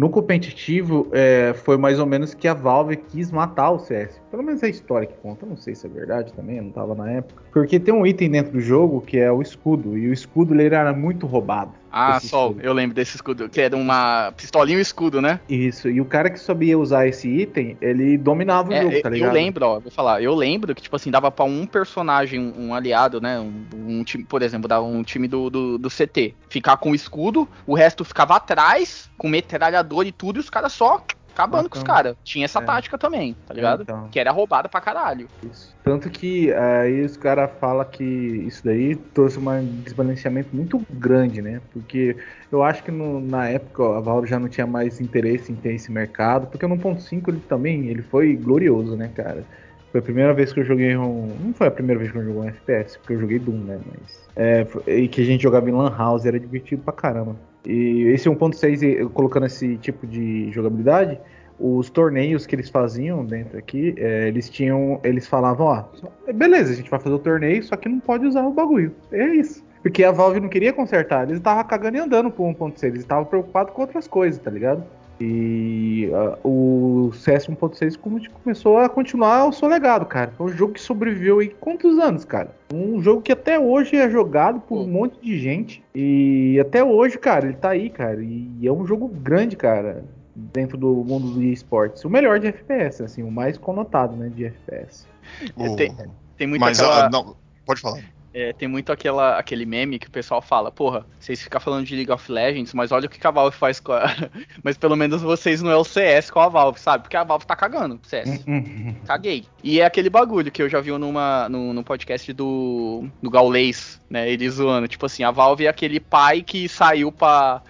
no competitivo é, foi mais ou menos que a Valve quis matar o CS. Pelo menos é a história que conta. Não sei se é verdade também, eu não tava na época. Porque tem um item dentro do jogo que é o escudo. E o escudo ele era muito roubado. Ah, Esse Sol, escudo. eu lembro desse escudo. Que era uma pistolinha e um escudo, né? Isso. E o cara que sabia usar esse item, ele dominava o É, jogo, tá ligado? eu lembro, ó, vou falar, eu lembro que, tipo assim, dava pra um personagem, um, um aliado, né? Um, um time, por exemplo, dava um time do, do, do CT ficar com o escudo, o resto ficava atrás, com metralhador e tudo, e os caras só acabando com os Matando. caras. Tinha essa É. tática também, tá ligado? Então. Que era roubada pra caralho. Isso. Tanto que aí os caras falam que isso daí trouxe um desbalanceamento muito grande, né? Porque eu acho que no- na época a Valve já não tinha mais interesse em ter esse mercado, porque no 1.5 ele também ele foi glorioso, né, cara? Foi a primeira vez que eu joguei um. Não foi a primeira vez que eu joguei um FPS, porque eu joguei Doom, né? Mas. É, e que a gente jogava em Lan House, era divertido pra caramba. E esse 1.6, e- colocando esse tipo de jogabilidade, os torneios que eles faziam dentro aqui, é, eles tinham. Eles falavam, ó, beleza, a gente vai fazer o torneio, só que não pode usar o bagulho. É isso. Porque a Valve não queria consertar, eles estavam cagando e andando pro 1.6, eles estavam preocupados com outras coisas, tá ligado? E ah, o CS 1.6 come- começou a continuar o seu legado, cara. Foi um jogo que sobreviveu aí quantos anos, cara? Um jogo que até hoje é jogado por um monte de gente. E até hoje, cara, ele tá aí, cara. E é um jogo grande, cara, dentro do mundo do esportes. O melhor de FPS, assim, o mais conotado, né, de FPS. O- Tem- Tem muito Mas aquela... ah, não, pode falar. É, tem muito aquela, aquele meme que o pessoal fala, porra, vocês ficam falando de League of Legends, mas olha o que a Valve faz com a... <laughs> mas pelo menos vocês não é o CS com a Valve, sabe? Porque a Valve tá cagando, CS. <laughs> Caguei. E é aquele bagulho que eu já vi numa, no, podcast do, do Gaulês, né? Ele zoando. Tipo assim, a Valve é aquele pai que saiu pra,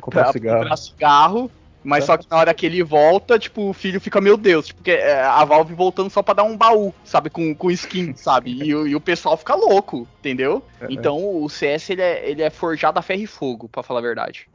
Comprar pra cigarro. comprar cigarro. Mas É. só que na hora que ele volta, tipo, o filho fica, meu Deus, tipo, porque é, a Valve voltando só pra dar um baú, sabe, com, com skin, <laughs> sabe? E, o- e o pessoal fica louco, entendeu? É, Então o CS ele é, ele é forjado a ferro e fogo, pra falar a verdade.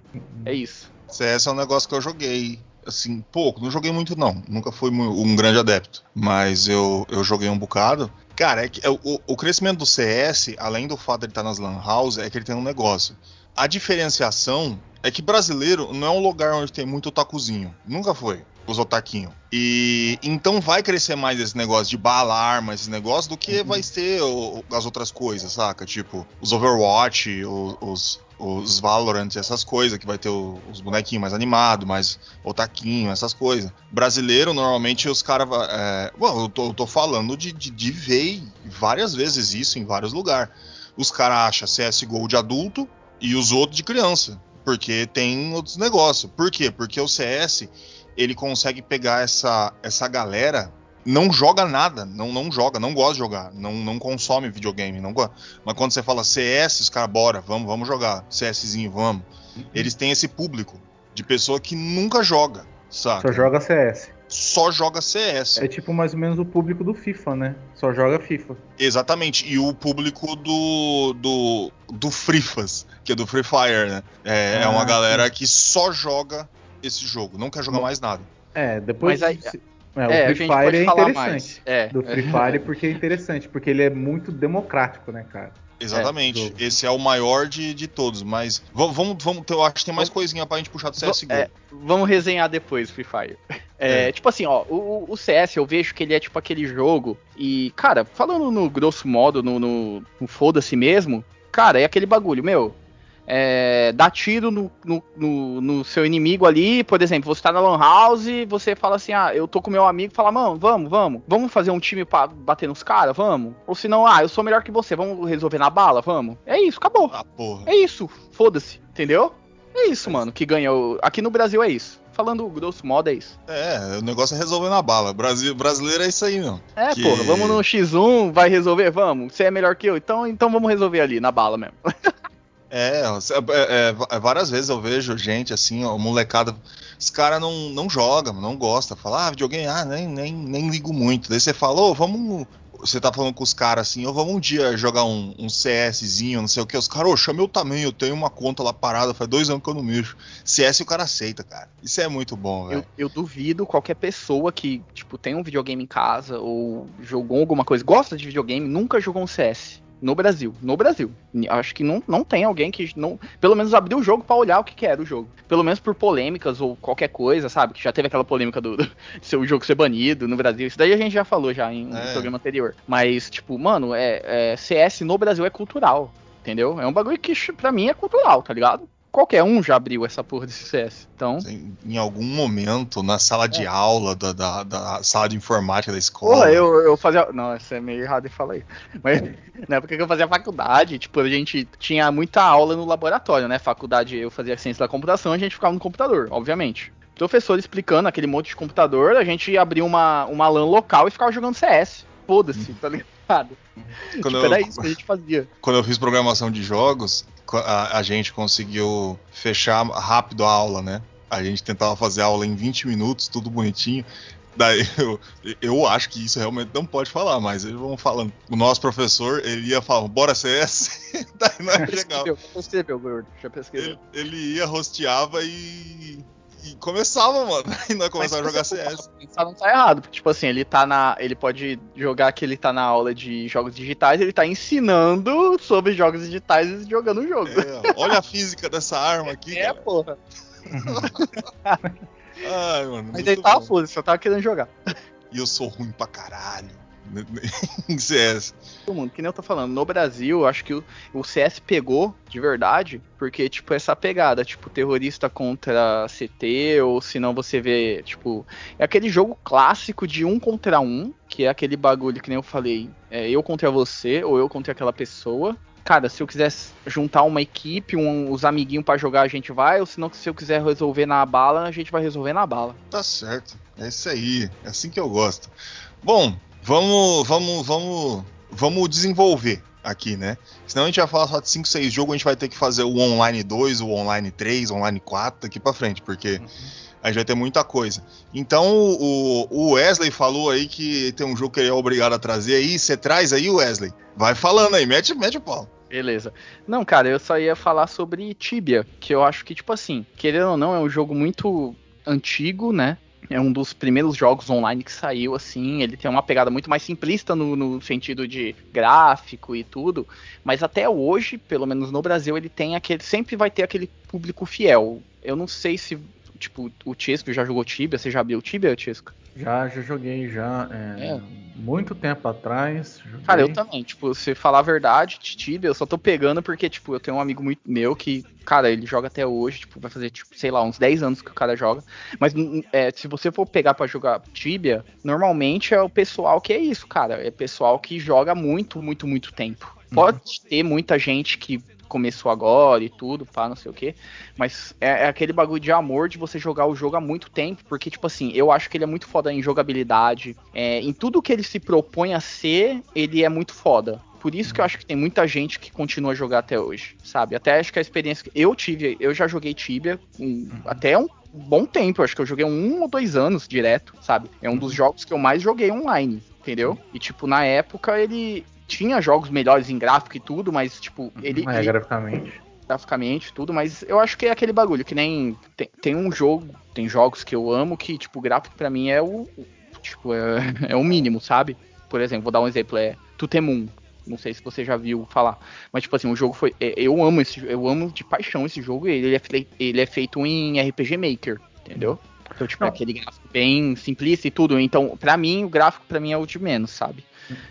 É isso. CS é um negócio que eu joguei, assim, pouco. Não joguei muito, não. Nunca fui um grande adepto. Mas eu, eu joguei um bocado. Cara, é que, é, o, o crescimento do CS, além do fato de ele estar nas Lan House, é que ele tem um negócio. A diferenciação é que brasileiro não é um lugar onde tem muito otakuzinho. Nunca foi. Os otaquinhos. E então vai crescer mais esse negócio de bala, arma, esse negócio, do que vai ter o- as outras coisas, saca? Tipo, os Overwatch, o- os, os Valorant, essas coisas, que vai ter o- os bonequinhos mais animados, mais otaquinho, essas coisas. Brasileiro, normalmente, os caras. É, bom, eu tô, eu tô falando de, de, de ver várias vezes isso em vários lugares. Os caras acham CSGO de adulto e os outros de criança. Porque tem outros negócios. Por quê? Porque o CS ele consegue pegar essa, essa galera. Não joga nada, não, não joga, não gosta de jogar, não, não consome videogame, não go- mas quando você fala CS, os caras, bora, vamos, vamos jogar, CSzinho, vamos. Eles têm esse público de pessoa que nunca joga, saca? Só joga CS. Só joga CS. É tipo mais ou menos o público do FIFA, né? Só joga FIFA. Exatamente. E o público do, do, do Frifas, que é do Free Fire, né? É, é uma Ah, galera que só joga esse jogo, não quer jogar mais nada. É, depois. Mas aí- se- É, o É, Free Fire é interessante. É, Do Free Fire porque é interessante, porque ele é muito democrático, né, cara? Exatamente. jogo. Esse é o maior de, de todos. Mas vamos, vamos, vamos ter- eu acho que tem mais coisinha pra gente puxar do CSGO. É, vamos resenhar depois Free Fire. É, É. Tipo assim, ó, o, o CS eu vejo que ele é tipo aquele jogo. E, cara, falando no grosso modo, no, no, no foda-se mesmo, cara, é aquele bagulho, meu. É, dá tiro no, no, no- no seu inimigo ali, por exemplo, você tá na Lan House, você fala assim, ah, eu tô com meu amigo, fala, mano, vamos, vamos, vamos fazer um time pra bater nos caras, vamos? Ou se não, ah, eu sou melhor que você, vamos resolver na bala, vamos? É isso, acabou. Ah. É isso, foda-se, entendeu? É isso, mano, que ganha. o- Aqui no Brasil é isso. Falando grosso modo, é isso. É, o negócio é resolver na bala. Brasil, brasileiro é isso aí, não. É, Que- porra, vamos no X1, vai resolver? Vamos. Você é melhor que eu, então, então vamos resolver ali, na bala mesmo. <laughs> É, é, é, várias vezes eu vejo gente assim, ó, molecada. Os caras não, não jogam, não gostam. Fala, ah, videogame, ah, nem, nem, nem ligo muito. Daí você fala, ô, vamos. Você tá falando com os caras assim, ô, vamos um dia jogar um, um CSzinho, não sei o que. Os caras, ô, chama eu também, eu tenho uma conta lá parada, faz dois anos que eu não mexo. CS o cara aceita, cara. Isso é muito bom, Eu, velho. eu duvido qualquer pessoa que, tipo, tem um videogame em casa ou jogou alguma coisa, gosta de videogame, nunca jogou um CS. No Brasil, no Brasil. Acho que não, não tem alguém que não, pelo menos abriu o jogo pra olhar o que, que era o jogo. Pelo menos por polêmicas ou qualquer coisa, sabe? Que já teve aquela polêmica do, do <laughs> seu jogo ser banido no Brasil. Isso daí a gente já falou já em um É. programa anterior. Mas, tipo, mano, é, é, CS no Brasil é cultural. Entendeu? É um bagulho que pra mim é cultural, tá ligado? Qualquer um já abriu essa porra desse CS. Então. Em, em algum momento, na sala de aula, da, da, da sala de informática da escola. Porra, eu, eu fazia. Não, isso é meio errado de falar aí. Mas <laughs> na época que eu fazia faculdade, tipo, a gente tinha muita aula no laboratório, né? Faculdade, eu fazia ciência da computação, a gente ficava no computador, obviamente. Professor explicando aquele monte de computador, a gente abria uma, uma LAN local e ficava jogando CS. Foda-se, tá ligado? Quando Tipo, eu- era isso que a gente fazia. quando eu fiz programação de jogos, a, a gente conseguiu fechar rápido a aula, né? A gente tentava fazer a aula em 20 minutos, tudo bonitinho. Daí <laughs> eu, eu acho que isso realmente não pode falar, mas eles vão falando. O nosso professor, ele ia falar, bora CS. <laughs> Daí nós chegava. Gordo. Já pesquisou. Ele, ele ia, rosteava e, e começava, mano. <laughs> E nós começava a jogar CS. Pensar não tá errado, porque tipo assim, ele tá na, ele pode jogar que ele tá na aula de jogos digitais, ele tá ensinando sobre jogos digitais e jogando o jogo. É, olha a física dessa arma aqui. É, cara. porra. <laughs> Ai, mano. Mas ele tava foda, só tava querendo jogar. E eu sou ruim pra caralho. <laughs> em CS. Todo mundo, que nem eu tô falando, no Brasil, acho que o, o CS pegou de verdade, porque, tipo, essa pegada, tipo, terrorista contra CT, ou se não você vê, tipo, é aquele jogo clássico de um contra um, que é aquele bagulho que nem eu falei, é eu contra você, ou eu contra aquela pessoa. Cara, se eu quiser juntar uma equipe, um- os amiguinhos pra jogar, a gente vai, ou se não, se eu quiser resolver na bala, a gente vai resolver na bala. Tá certo. É isso aí. É assim que eu gosto. Bom, vamos, vamos, vamos, vamos desenvolver aqui, né? Senão a gente vai falar só de 5, 6 jogos, a gente vai ter que fazer o online 2, o online 3, o online 4 daqui pra frente, porque a gente vai ter muita coisa. Então o, o Wesley falou aí que tem um jogo que ele é obrigado a trazer aí. Você traz aí, Wesley? Vai falando aí, mete, mete o pau. Beleza. Não, cara, eu só ia falar sobre Tibia, que eu acho que, tipo assim, querendo ou não, é um jogo muito antigo, né? É um dos primeiros jogos online que saiu, assim. Ele tem uma pegada muito mais simplista no, no sentido de gráfico e tudo. Mas até hoje, pelo menos no Brasil, ele tem aquele. Sempre vai ter aquele público fiel. Eu não sei se, tipo, o Chesco já jogou Tibia. Você já abriu Tibia, Chesco? Já, já joguei já é, É. muito tempo atrás. joguei. Cara, eu também, tipo, se falar a verdade, Tibia, eu só tô pegando porque, tipo, eu tenho um amigo muito meu que, cara, ele joga até hoje, tipo, vai fazer, tipo, sei lá, uns 10 anos que o cara joga. Mas é, se você for pegar pra jogar Tibia, normalmente é o pessoal que é isso, cara. É pessoal que joga muito, muito, muito tempo. Pode ter muita gente que começou agora e tudo, pá, não sei o quê. Mas é, é aquele bagulho de amor de você jogar o jogo há muito tempo, porque, tipo assim, eu acho que ele é muito foda em jogabilidade. é, em tudo que ele se propõe a ser, ele é muito foda. Por isso que eu acho que tem muita gente que continua a jogar até hoje, sabe? Até acho que a experiência que eu tive, eu já joguei Tibia um- até um bom tempo, acho que eu joguei um ou dois anos direto, sabe? É um dos jogos que eu mais joguei online, entendeu? E tipo, na época ele tinha jogos melhores em gráfico e tudo, mas tipo, ele, É, graficamente. graficamente tudo, mas eu acho que é aquele bagulho, que nem tem, tem um jogo, tem jogos que eu amo que, tipo, o gráfico pra mim é o, Tipo, é, <laughs> é o mínimo, sabe? Por exemplo, vou dar um exemplo, é Tutemun. Não sei se você já viu falar. Mas, tipo assim, o jogo foi. é, Eu amo esse Eu amo de paixão esse jogo. e Ele é, ele é feito em RPG Maker, entendeu? Então, tipo, é Não. aquele gráfico bem simplista e tudo. Então, pra mim, o gráfico pra mim é o de menos, sabe?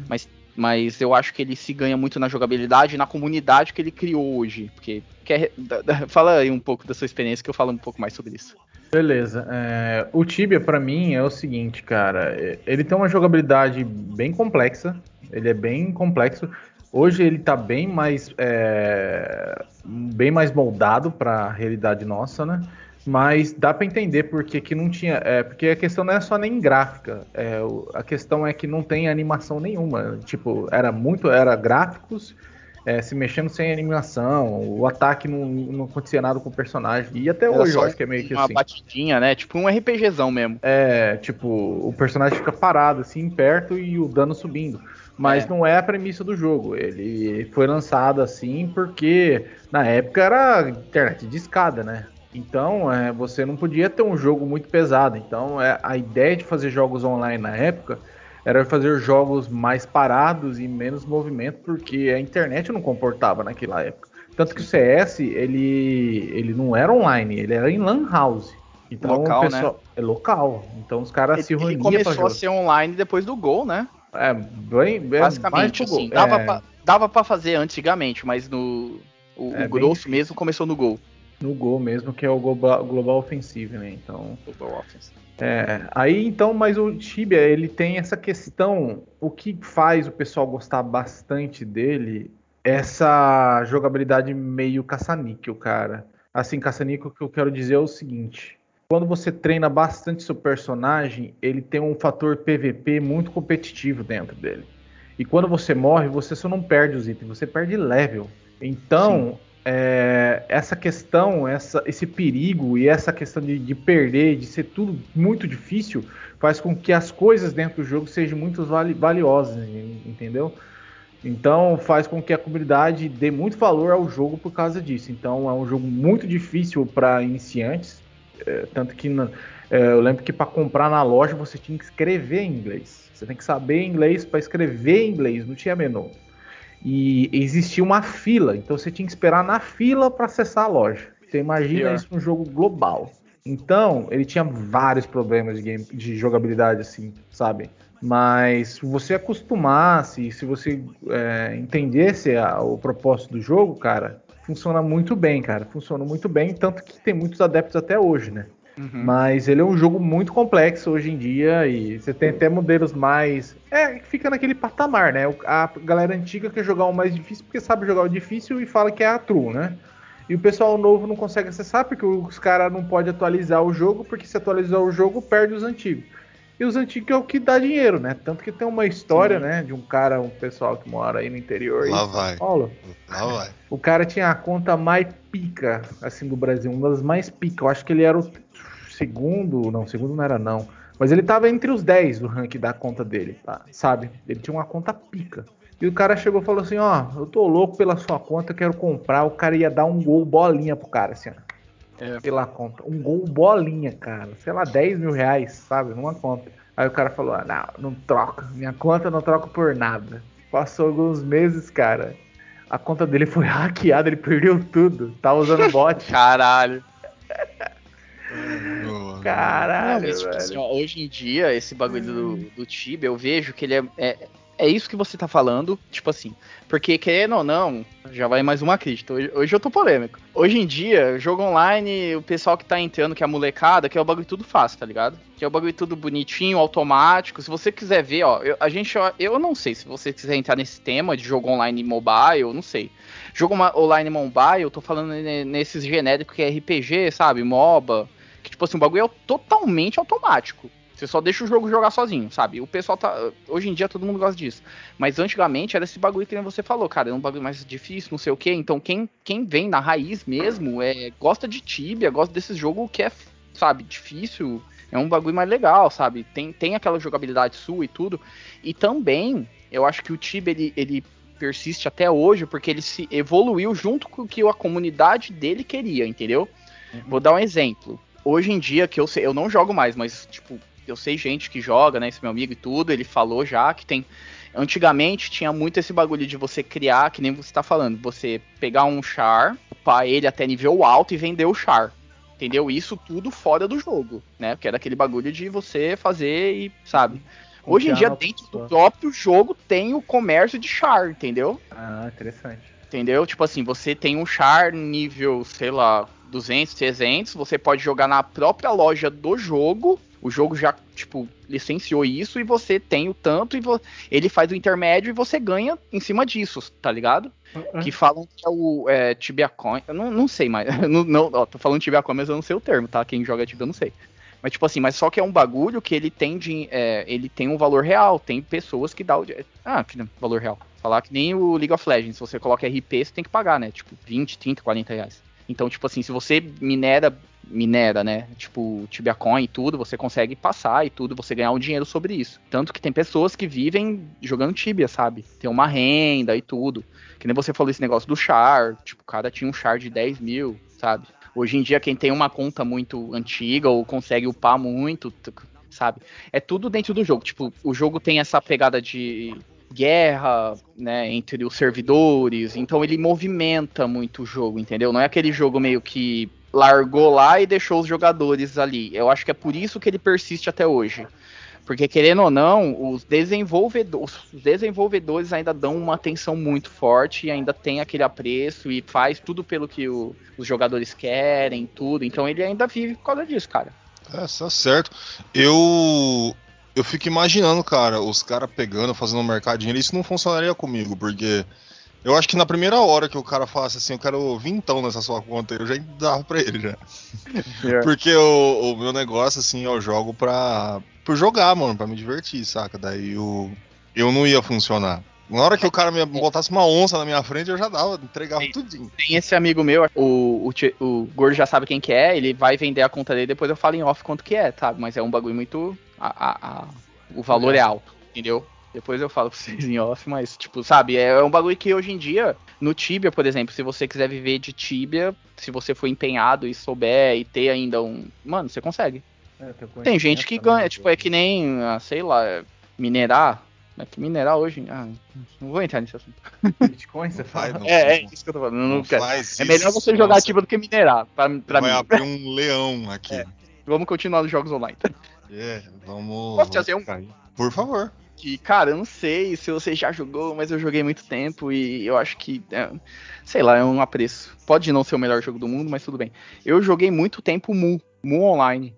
Mas, mas eu acho que ele se ganha muito na jogabilidade e na comunidade que ele criou hoje. Porque. Quer, fala aí um pouco da sua experiência que eu falo um pouco mais sobre isso. Beleza. é, o Tibia, pra mim, é o seguinte, cara. é, Ele tem uma jogabilidade bem complexa. Ele é bem complexo. Hoje ele tá bem mais. é, bem mais moldado pra realidade nossa, né? Mas dá pra entender porque que não tinha. É, porque a questão não é só nem gráfica. é, a questão é que não tem animação nenhuma. Tipo, era muito. Era gráficos. é, se mexendo sem animação, o ataque não, não acontecia nada com o personagem. E até Era hoje eu acho que é meio que Uma assim. batidinha, né? Tipo um RPGzão mesmo. É, tipo, o personagem fica parado assim, perto e o dano subindo. Mas É. não é a premissa do jogo. Ele foi lançado assim porque na época era internet de escada, né? Então é, você não podia ter um jogo muito pesado. Então é, a ideia de fazer jogos online na época era fazer jogos mais parados e menos movimento, porque a internet não comportava naquela época. Tanto que o CS, ele, ele não era online, ele era em lan house. Então Local, o pessoal é local. Então os caras se Ele, ele reuniam pra começou a ser online depois do Gol, né? É, bem, mais Basicamente, assim. gol. Dava, É, pra, dava pra fazer antigamente, mas no. O, É o bem grosso mesmo começou no Gol. No gol mesmo, que é o Global, global Offensive, né? Então, Global Offense. é, aí então, mas o Tibia, ele tem essa questão, o que faz o pessoal gostar bastante dele, essa jogabilidade meio caça-níquel, cara. Assim, caça-níquel, o que eu quero dizer é o seguinte, quando você treina bastante seu personagem, ele tem um fator PVP muito competitivo dentro dele. E quando você morre, você só não perde os itens, você perde level. Então, é, essa questão, essa, esse perigo e essa questão de, de perder, de ser tudo muito difícil, faz com que as coisas dentro do jogo sejam muito vali- valiosas, en- entendeu? Então faz com que a comunidade dê muito valor ao jogo por causa disso. Então é um jogo muito difícil para iniciantes, é, tanto que na- é, eu lembro que para comprar na loja você tinha que escrever em inglês. Você tem que saber inglês para escrever em inglês, não tinha menu. E existia uma fila, então você tinha que esperar na fila para acessar a loja. Você imagina Pior. isso num jogo global. Então, ele tinha vários problemas de, game, de jogabilidade, assim, sabe? Mas se você acostumasse, se você é, entendesse a- o propósito do jogo, cara, funciona muito bem, cara. Funciona muito bem, tanto que tem muitos adeptos até hoje, né? Uhum. Mas ele é um jogo muito complexo hoje em dia e você tem até modelos mais. É, fica naquele patamar, né? A galera antiga quer jogar o mais difícil porque sabe jogar o difícil e fala que é a true, né? E o pessoal novo não consegue acessar porque os caras não podem atualizar o jogo, porque se atualizar o jogo, perde os antigos. E os antigos é o que dá dinheiro, né? Tanto que tem uma história, Sim. né, de um cara, um pessoal que mora aí no interior. Lá vai. Paulo. Lá vai. O cara tinha a conta mais pica, assim, do Brasil. Uma das mais pica. Eu acho que ele era o segundo. Não, segundo não era, não. Mas ele tava entre os 10 do ranking da conta dele, tá? sabe? Ele tinha uma conta pica. E o cara chegou e falou assim: Ó, eu tô louco pela sua conta, quero comprar. O cara ia dar um gol bolinha pro cara, assim, ó. É. Pela conta. Um gol bolinha, cara. Sei lá, 10 mil reais, sabe? Numa conta. Aí o cara falou: ah, não, não troca. Minha conta não troco por nada. Passou alguns meses, cara. A conta dele foi <laughs> hackeada, ele perdeu tudo. Tá usando bot. Caralho. <laughs> Caralho, Não, mas, tipo assim, ó, hoje em dia, esse bagulho do, do Tibia, eu vejo que ele é, é. é isso que você tá falando, tipo assim. Porque, querendo ou não, já vai mais uma crítica. Hoje, hoje eu tô polêmico. Hoje em dia, jogo online, o pessoal que tá entrando, que é a molecada, que é o bagulho tudo fácil, tá ligado? Que é o bagulho tudo bonitinho, automático. Se você quiser ver, ó, eu, a gente, ó, eu não sei se você quiser entrar nesse tema de jogo online mobile, eu não sei. Jogo online mobile, eu tô falando ne- nesses genéricos que é RPG, sabe? MOBA. Tipo assim, o bagulho é totalmente automático. Você só deixa o jogo jogar sozinho, sabe? O pessoal tá. Hoje em dia todo mundo gosta disso. Mas antigamente era esse bagulho que nem você falou, cara. É um bagulho mais difícil, não sei o quê. Então quem, quem vem na raiz mesmo é gosta de Tibia, gosta desse jogo que é, sabe, difícil. É um bagulho mais legal, sabe? Tem, tem aquela jogabilidade sua e tudo. E também, eu acho que o Tibia ele, ele persiste até hoje porque ele se evoluiu junto com o que a comunidade dele queria, entendeu? Vou dar um exemplo. Hoje em dia, que eu sei, eu não jogo mais, mas, tipo, eu sei gente que joga, né? Esse meu amigo e tudo, ele falou já que tem. Antigamente tinha muito esse bagulho de você criar, que nem você tá falando, você pegar um char, upar ele até nível alto e vender o char. Entendeu? Isso tudo fora do jogo, né? Porque era aquele bagulho de você fazer e, sabe? Hoje em dia, dentro do próprio jogo, tem o comércio de char, entendeu? Ah, interessante. Entendeu? Tipo assim, você tem um char nível, sei lá, 200, 300, você pode jogar na própria loja do jogo. O jogo já, tipo, licenciou isso e você tem o tanto e ele faz o intermédio e você ganha em cima disso, tá ligado? Uhum. Que falam que é o é, Tibia Coin. Eu não, não sei mais. <laughs> não, não, ó, tô falando Tibia Coin, mas eu não sei o termo, tá? Quem joga Tibia eu não sei. Mas, tipo assim, mas só que é um bagulho que ele tem de, é, ele tem um valor real. Tem pessoas que dá o. Ah, que valor real. Falar que nem o League of Legends. Se você coloca RP, você tem que pagar, né? Tipo, 20, 30, 40 reais. Então, tipo assim, se você minera, minera, né? Tipo, Tibia Coin e tudo, você consegue passar e tudo, você ganhar um dinheiro sobre isso. Tanto que tem pessoas que vivem jogando Tibia, sabe? Tem uma renda e tudo. Que nem você falou esse negócio do char. Tipo, o cara tinha um char de 10 mil, sabe? Hoje em dia, quem tem uma conta muito antiga ou consegue upar muito, sabe? É tudo dentro do jogo. Tipo, o jogo tem essa pegada de guerra, né, entre os servidores, então ele movimenta muito o jogo, entendeu? Não é aquele jogo meio que largou lá e deixou os jogadores ali. Eu acho que é por isso que ele persiste até hoje. Porque, querendo ou não, os desenvolvedores, os desenvolvedores ainda dão uma atenção muito forte e ainda tem aquele apreço e faz tudo pelo que o, os jogadores querem, tudo. Então ele ainda vive por causa disso, cara. É, tá certo. Eu eu fico imaginando, cara, os caras pegando, fazendo um mercadinho, isso não funcionaria comigo, porque eu acho que na primeira hora que o cara falasse assim, eu quero vintão nessa sua conta, eu já dava pra ele já. Yeah. <laughs> Porque o, o, meu negócio, assim, eu jogo pra, por jogar, mano, pra me divertir, saca? Daí eu, eu não ia funcionar. Na hora que o cara me botasse uma onça na minha frente, eu já dava, entregava tem, tudinho. Tem esse amigo meu, o, o, o Gordo já sabe quem que é, ele vai vender a conta dele, depois eu falo em off quanto que é, sabe? Mas é um bagulho muito a, a, a, o valor é alto, entendeu? Depois eu falo pra <laughs> vocês em off, mas, tipo, sabe, é, é um bagulho que hoje em dia, no Tibia, por exemplo, se você quiser viver de Tibia, se você for empenhado e souber e ter ainda um. Mano, você consegue. É, Tem gente que ganha, tipo, é que nem, ah, sei lá, minerar. É que minerar hoje. Ah, não vou entrar nesse assunto. Bitcoin, você fala? é, é isso que eu tô falando. Não, não. É melhor você jogar Tibia do que minerar. Pra, pra vai mim. abrir um leão aqui. <laughs> É. Vamos continuar nos jogos online. É, vamos. Posso fazer um? Por favor. Que, cara, eu não sei se você já jogou, mas eu joguei muito tempo e eu acho que, é, sei lá, é um apreço. Pode não ser o melhor jogo do mundo, mas tudo bem. Eu joguei muito tempo Mu, Mu Online.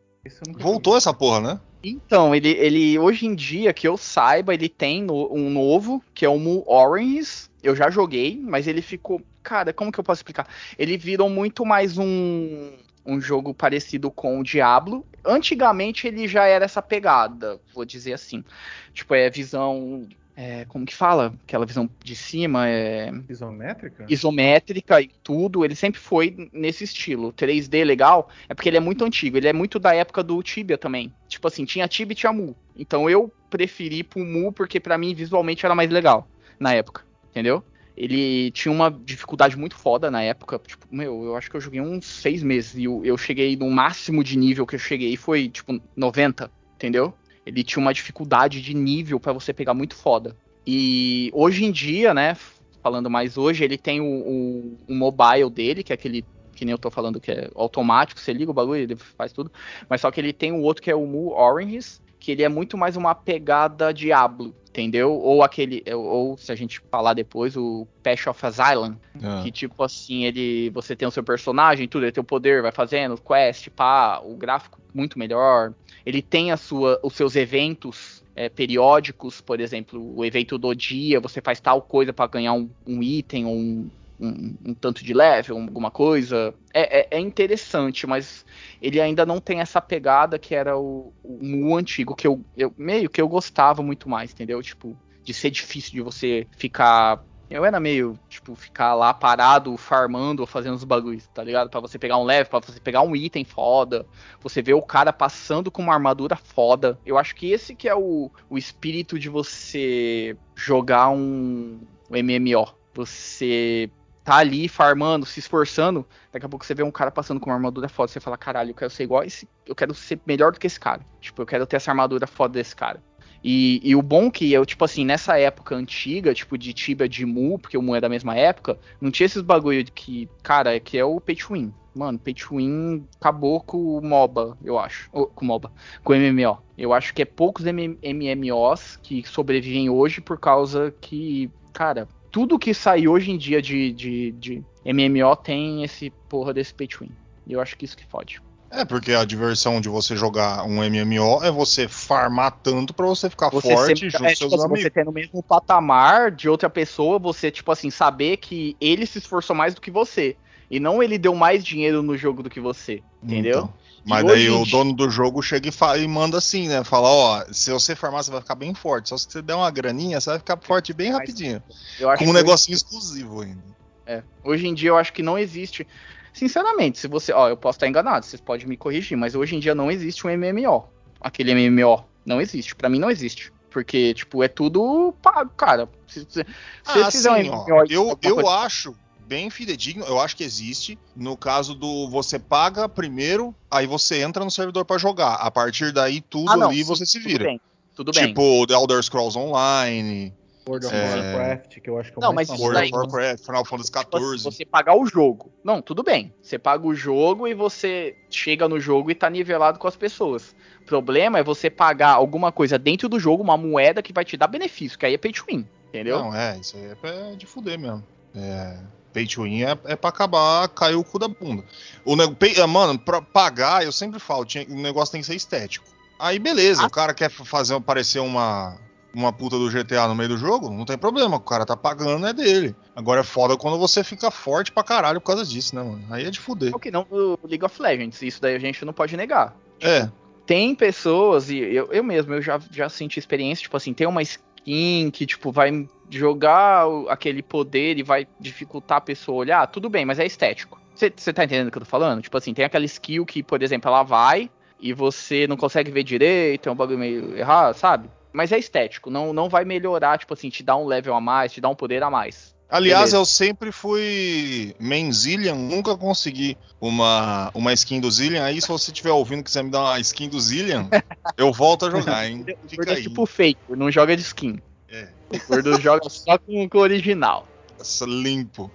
Voltou essa porra, né? Então, ele, ele hoje em dia, que eu saiba, ele tem no, um novo, que é o Mu Orange. Eu já joguei, mas ele ficou. Cara, como que eu posso explicar? Ele virou muito mais um um jogo parecido com o Diablo. Antigamente ele já era essa pegada, vou dizer assim. Tipo, é visão. É, como que fala? Aquela visão de cima é. Isométrica? Isométrica e tudo. Ele sempre foi nesse estilo. 3D legal é porque ele é muito antigo. Ele é muito da época do Tibia também. Tipo assim, tinha Tibia e tinha Mu. Então eu preferi pro Mu porque para mim visualmente era mais legal na época. Entendeu? Ele tinha uma dificuldade muito foda na época. Tipo, meu, eu acho que eu joguei uns seis meses e eu, eu cheguei no máximo de nível que eu cheguei foi, tipo, 90, entendeu? Ele tinha uma dificuldade de nível para você pegar muito foda. E hoje em dia, né, falando mais hoje, ele tem o, o, o, mobile dele, que é aquele que nem eu tô falando que é automático, você liga o bagulho, ele faz tudo. Mas só que ele tem o outro que é o Mu Orange, que ele é muito mais uma pegada Diablo entendeu? Ou aquele, ou se a gente falar depois, o Path of Asylum, ah. que tipo assim, ele, você tem o seu personagem, tudo, ele tem o poder, vai fazendo quest, pá, o gráfico muito melhor, ele tem a sua, os seus eventos é, periódicos, por exemplo, o evento do dia, você faz tal coisa para ganhar um, um item ou um, um, um, tanto de level, alguma coisa. É, é, é, interessante, mas ele ainda não tem essa pegada que era o, o Mu antigo, que eu, eu meio que eu gostava muito mais, entendeu? Tipo, de ser difícil de você ficar. Eu era meio, tipo, ficar lá parado, farmando ou fazendo os bagulhos, tá ligado? Pra você pegar um level, pra você pegar um item foda, você ver o cara passando com uma armadura foda. Eu acho que esse que é o, o espírito de você jogar um, um MMO. Você tá ali farmando, se esforçando, daqui a pouco você vê um cara passando com uma armadura foda, você fala, caralho, eu quero ser igual a esse, eu quero ser melhor do que esse cara. Tipo, eu quero ter essa armadura foda desse cara. E, e, o bom que eu, tipo assim, nessa época antiga, tipo, de Tibia de Mu, porque o Mu é da mesma época, não tinha esses bagulho que, cara, é que é o pay to win. Mano, pay to win acabou com o MOBA, eu acho. Ou, com o MOBA, com o MMO. Eu acho que é poucos MMOs que sobrevivem hoje por causa que, cara, tudo que sai hoje em dia de, de, de MMO tem esse porra desse pay to win. E eu acho que isso que fode. É, porque a diversão de você jogar um MMO é você farmar tanto para você ficar você forte sempre, junto é, com seus tipo, amigos. Você ter no mesmo patamar de outra pessoa, você, tipo assim, saber que ele se esforçou mais do que você. E não ele deu mais dinheiro no jogo do que você. Entendeu? Então, mas daí hoje o dono do jogo chega e, fa- e manda assim, né? Fala, ó, se você farmar, você vai ficar bem forte. Só se você der uma graninha, você vai ficar forte bem rapidinho. Eu Com um negocinho exclusivo ainda. É. Hoje em dia eu acho que não existe. Sinceramente, se você. Ó, eu posso estar enganado, vocês podem me corrigir, mas hoje em dia não existe um MMO. Aquele MMO. Não existe. Pra mim não existe. Porque, tipo, é tudo pago, cara. Se, se, Ah, eles fizerem sim, um ó. MMO Eu, alguma eu coisa- acho bem fidedigno, eu acho que existe. No caso do você paga primeiro, aí você entra no servidor pra jogar. A partir daí, tudo Ah, não, ali sim, você se tudo vira. bem, Tudo bem. Tipo, The Elder Scrolls Online, World of É. Warcraft, que eu acho que é o Não, mais mas. World daí- of Warcraft, Final Fantasy Tipo assim, XIV. você pagar o jogo. Não, tudo bem. Você paga o jogo e você chega no jogo e tá nivelado com as pessoas. O problema é você pagar alguma coisa dentro do jogo, uma moeda que vai te dar benefício, que aí é pay to win. Entendeu? Não, é, isso aí é pra- de fuder mesmo. É, pay to win é, é pra acabar, cair o cu da bunda. O nego, pay- ah, mano, pra pagar, eu sempre falo, tinha- o negócio tem que ser estético. Aí beleza, Ah. o cara quer fazer parecer uma, uma puta do GTA no meio do jogo, não tem problema, o cara tá pagando, é dele. Agora é foda quando você fica forte pra caralho por causa disso, né, mano? Aí é de fuder. É o que não do League of Legends. Isso daí a gente não pode negar. É, Tem pessoas, e eu, eu mesmo, eu já, já senti experiência, tipo assim, tem uma skin que, tipo, vai jogar aquele poder e vai dificultar a pessoa olhar, tudo bem, mas é estético. Você tá entendendo o que eu tô falando? Tipo assim, tem aquela skill que, por exemplo, ela vai e você não consegue ver direito, é um bagulho meio errado, sabe? Mas é estético, não, não vai melhorar, tipo assim, te dar um level a mais, te dar um poder a mais. Aliás, Beleza. eu sempre fui main Zillion, nunca consegui uma, uma skin do Zillion. Aí, se você estiver ouvindo e quiser me dar uma skin do Zillion, <laughs> eu volto a jogar, hein? Fica é aí. tipo fake, não joga de skin. É. O Gordo joga só com, o original. Essa limpo.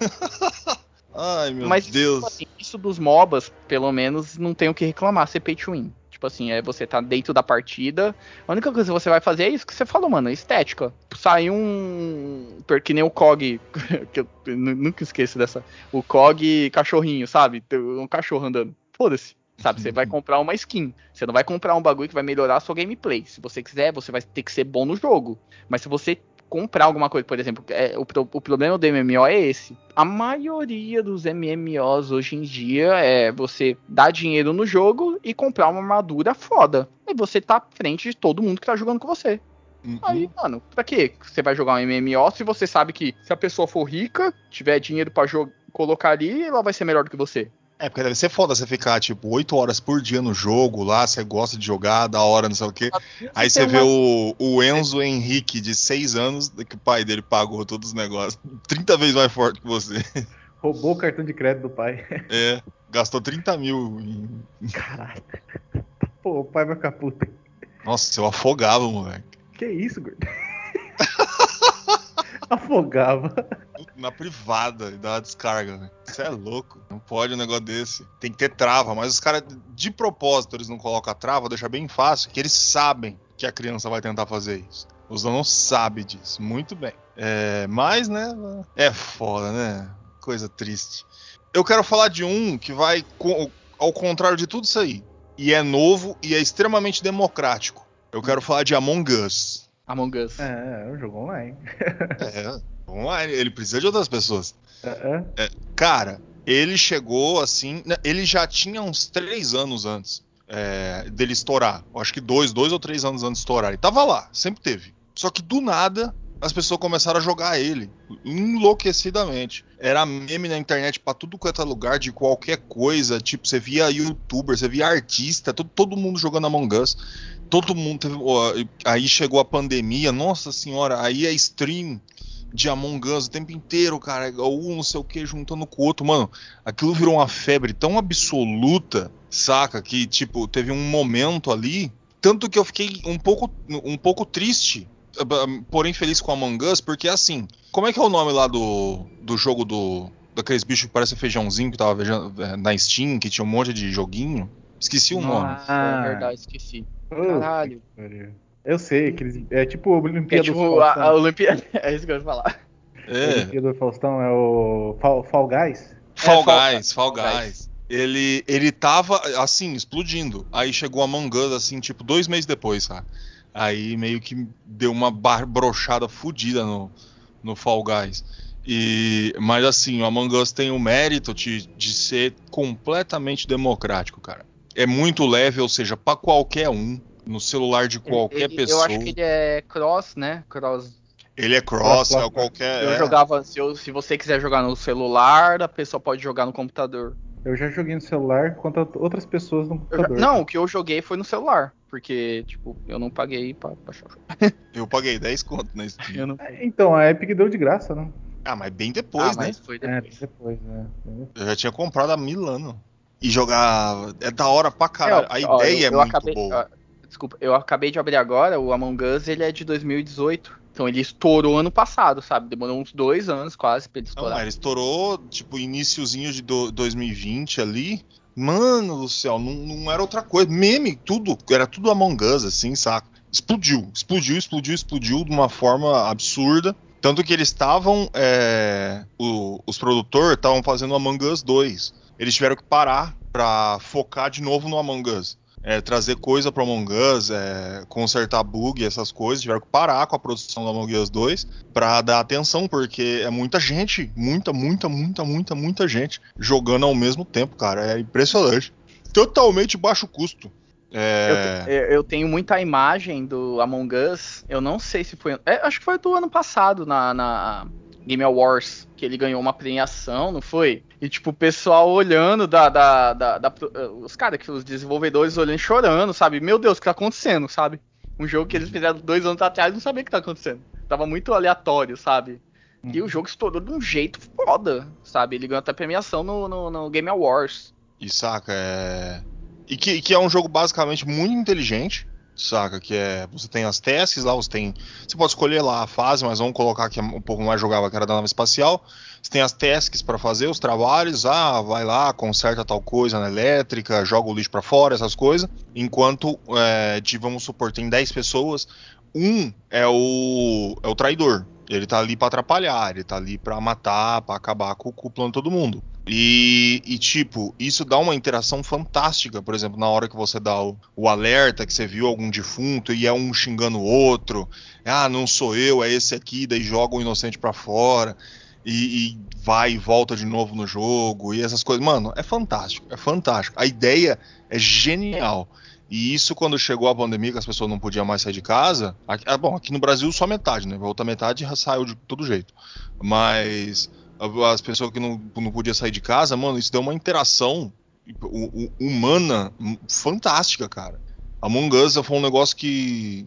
<laughs> Ai, meu Mas, Deus. Tipo assim, isso dos MOBAs, pelo menos, não tem o que reclamar ser pay to win. Tipo assim, é você tá dentro da partida. A única coisa que você vai fazer é isso que você falou, mano, estética. Sai um. Que nem o COG. <laughs> que eu nu- nunca esqueço dessa. O COG cachorrinho, sabe? Um cachorro andando. Foda-se. Sabe, você vai comprar uma skin. Você não vai comprar um bagulho que vai melhorar a sua gameplay. Se você quiser, você vai ter que ser bom no jogo. Mas se você comprar alguma coisa, por exemplo, é, o, o problema do MMO é esse. A maioria dos MMOs hoje em dia é você dar dinheiro no jogo e comprar uma armadura foda. E você tá à frente de todo mundo que tá jogando com você. Uhum. Aí, mano, pra que você vai jogar um MMO se você sabe que se a pessoa for rica, tiver dinheiro pra jo- colocar ali, ela vai ser melhor do que você? É, porque deve ser foda você ficar, tipo, 8 horas por dia no jogo lá, você gosta de jogar, da hora, não sei o quê. Aí você vê uma- o, o Enzo Henrique, de 6 anos, que o pai dele pagou todos os negócios, <laughs> 30 vezes mais forte que você. Roubou o cartão de crédito do pai. <laughs> É, gastou 30 mil. Em... Caralho. <laughs> Pô, o pai vai ficar puto. Nossa, eu afogava, moleque. Que isso, gordo? Afogava. Na privada e dá uma descarga, né? Você é louco. Não pode um negócio desse. Tem que ter trava, mas os caras, de propósito, eles não colocam a trava, deixa bem fácil, que eles sabem que a criança vai tentar fazer isso. Os não sabe disso. Muito bem. É, mas, né? É foda, né? Coisa triste. Eu quero falar de um que vai co- ao contrário de tudo isso aí. E é novo e é extremamente democrático. Eu quero falar de Among Us. Among Us. É, é um jogo online. É, <laughs> online. Ele precisa de outras pessoas. É, é. Cara, ele chegou assim. né, Ele já tinha uns três anos antes é, dele estourar. Eu acho que dois, dois ou três anos antes de estourar. Ele tava lá, sempre teve. Só que do nada as pessoas começaram a jogar ele enlouquecidamente. Era meme na internet pra tudo quanto é lugar, de qualquer coisa. Tipo, você via youtuber, você via artista, todo, todo mundo jogando Among Us. Todo mundo teve. ó, Aí chegou a pandemia, nossa senhora, aí a stream de Among Us o tempo inteiro, cara. Um não sei o que juntando com o outro. Mano, aquilo virou uma febre tão absoluta, saca? Que, tipo, teve um momento ali. Tanto que eu fiquei um pouco, um pouco triste, porém feliz com Among Us, porque assim, como é que é o nome lá do, do jogo do. Daqueles bichos que parecem feijãozinho que tava é, na Steam, que tinha um monte de joguinho? Esqueci o nome. Ah, é verdade, esqueci. Caralho. Eu sei, aqueles, é tipo a Olimpíada é tipo do Faustão. A, a Olimpíada, <laughs> é isso que eu ia falar. É. A Olimpíada do Faustão é o Fall, Fall Guys? Fall, é, Guys, Fall, Fall Guys. Guys. Ele, ele tava, assim, explodindo. Aí chegou a Among Us, assim, tipo, dois meses depois, sabe? Aí meio que deu uma brochada fodida no, no Fall Guys. E, mas assim, o Among Us tem o mérito de, de ser completamente democrático, cara. É muito leve, ou seja, para qualquer um no celular de qualquer ele, pessoa. Eu acho que ele é cross, né? Cross. Ele é cross, é qualquer. Eu é. jogava, se, eu, se você quiser jogar no celular, a pessoa pode jogar no computador. Eu já joguei no celular contra outras pessoas no computador. Já, não, o que eu joguei foi no celular. Porque, tipo, eu não paguei pra baixar o jogo. eu paguei 10 conto na <laughs> Steam. Não... É, então, a Epic deu de graça, não? Ah, mas bem depois, ah, né? Foi depois. É, depois, né? Eu já tinha comprado há mil anos. E jogar. É da hora pra caralho. É, a ó, ideia eu, é eu muito acabei, boa. Desculpa, eu acabei de abrir agora, o Among Us ele é de 2018. Então ele estourou ano passado, sabe? Demorou uns dois anos quase pra ele estourar. Não, ele estourou, tipo, iníciozinho de do, 2020 ali. Mano do céu, não, não, era outra coisa. Meme, tudo, era tudo Among Us, assim, saca? Explodiu, explodiu, explodiu, explodiu de uma forma absurda. Tanto que eles estavam. É, os produtores estavam fazendo Among Us 2. Eles tiveram que parar pra focar de novo no Among Us é, trazer coisa para Among Us, é, consertar bug, essas coisas, tiveram que parar com a produção do Among Us 2 para dar atenção, porque é muita gente, muita, muita, muita, muita, muita gente jogando ao mesmo tempo, cara. É impressionante. Totalmente baixo custo. É... Eu, eu, tenho muita imagem do Among Us. Eu não sei se foi. É, acho que foi do ano passado na, na Game Awards, que ele ganhou uma premiação, não foi? E, tipo, o pessoal olhando da. da, da, da os caras, os desenvolvedores olhando chorando, sabe? Meu Deus, o que tá acontecendo, sabe? Um jogo que eles uhum. fizeram dois anos atrás não sabia o que tá acontecendo. Tava muito aleatório, sabe? Uhum. E o jogo estourou de um jeito foda, sabe? Ele ganhou até premiação no, no, no Game Awards. E saca, é. E que, que é um jogo basicamente muito inteligente saca? Que é. Você tem as tasks lá, você tem. Você pode escolher lá a fase, mas vamos colocar que é um pouco mais jogável que era da nave espacial. Você tem as tasks para fazer, os trabalhos, ah, vai lá, conserta tal coisa na elétrica, joga o lixo para fora, essas coisas. Enquanto, é, de, vamos supor, tem 10 pessoas, um é o, é o traidor. Ele tá ali para atrapalhar, ele tá ali para matar, para acabar com, com o plano de todo mundo. E, e, tipo, isso dá uma interação fantástica, por exemplo, na hora que você dá o, o, alerta, que você viu algum defunto e é um xingando o outro, ah, não sou eu, é esse aqui, daí joga o inocente para fora. E, e, vai e volta de novo no jogo e essas coisas. Mano, é fantástico, é fantástico. A ideia é genial. E isso, quando chegou a pandemia, que as pessoas não podiam mais sair de casa. Aqui, ah, bom, aqui no Brasil só metade, né? A outra metade saiu de todo jeito. Mas as pessoas que não, não podiam sair de casa, mano, isso deu uma interação humana fantástica, cara. Among Us foi um negócio que.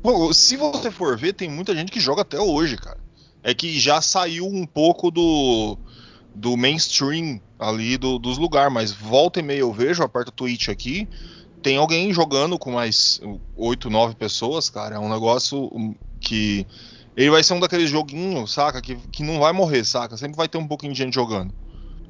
Pô, se você for ver, tem muita gente que joga até hoje, cara. É que já saiu um pouco do, do mainstream ali do, dos lugares, mas volta e meia eu vejo, aperto o Twitch aqui, tem alguém jogando com mais 8, 9 pessoas, cara. É um negócio que ele vai ser um daqueles joguinhos, saca? Que, que não vai morrer, saca? Sempre vai ter um pouquinho de gente jogando.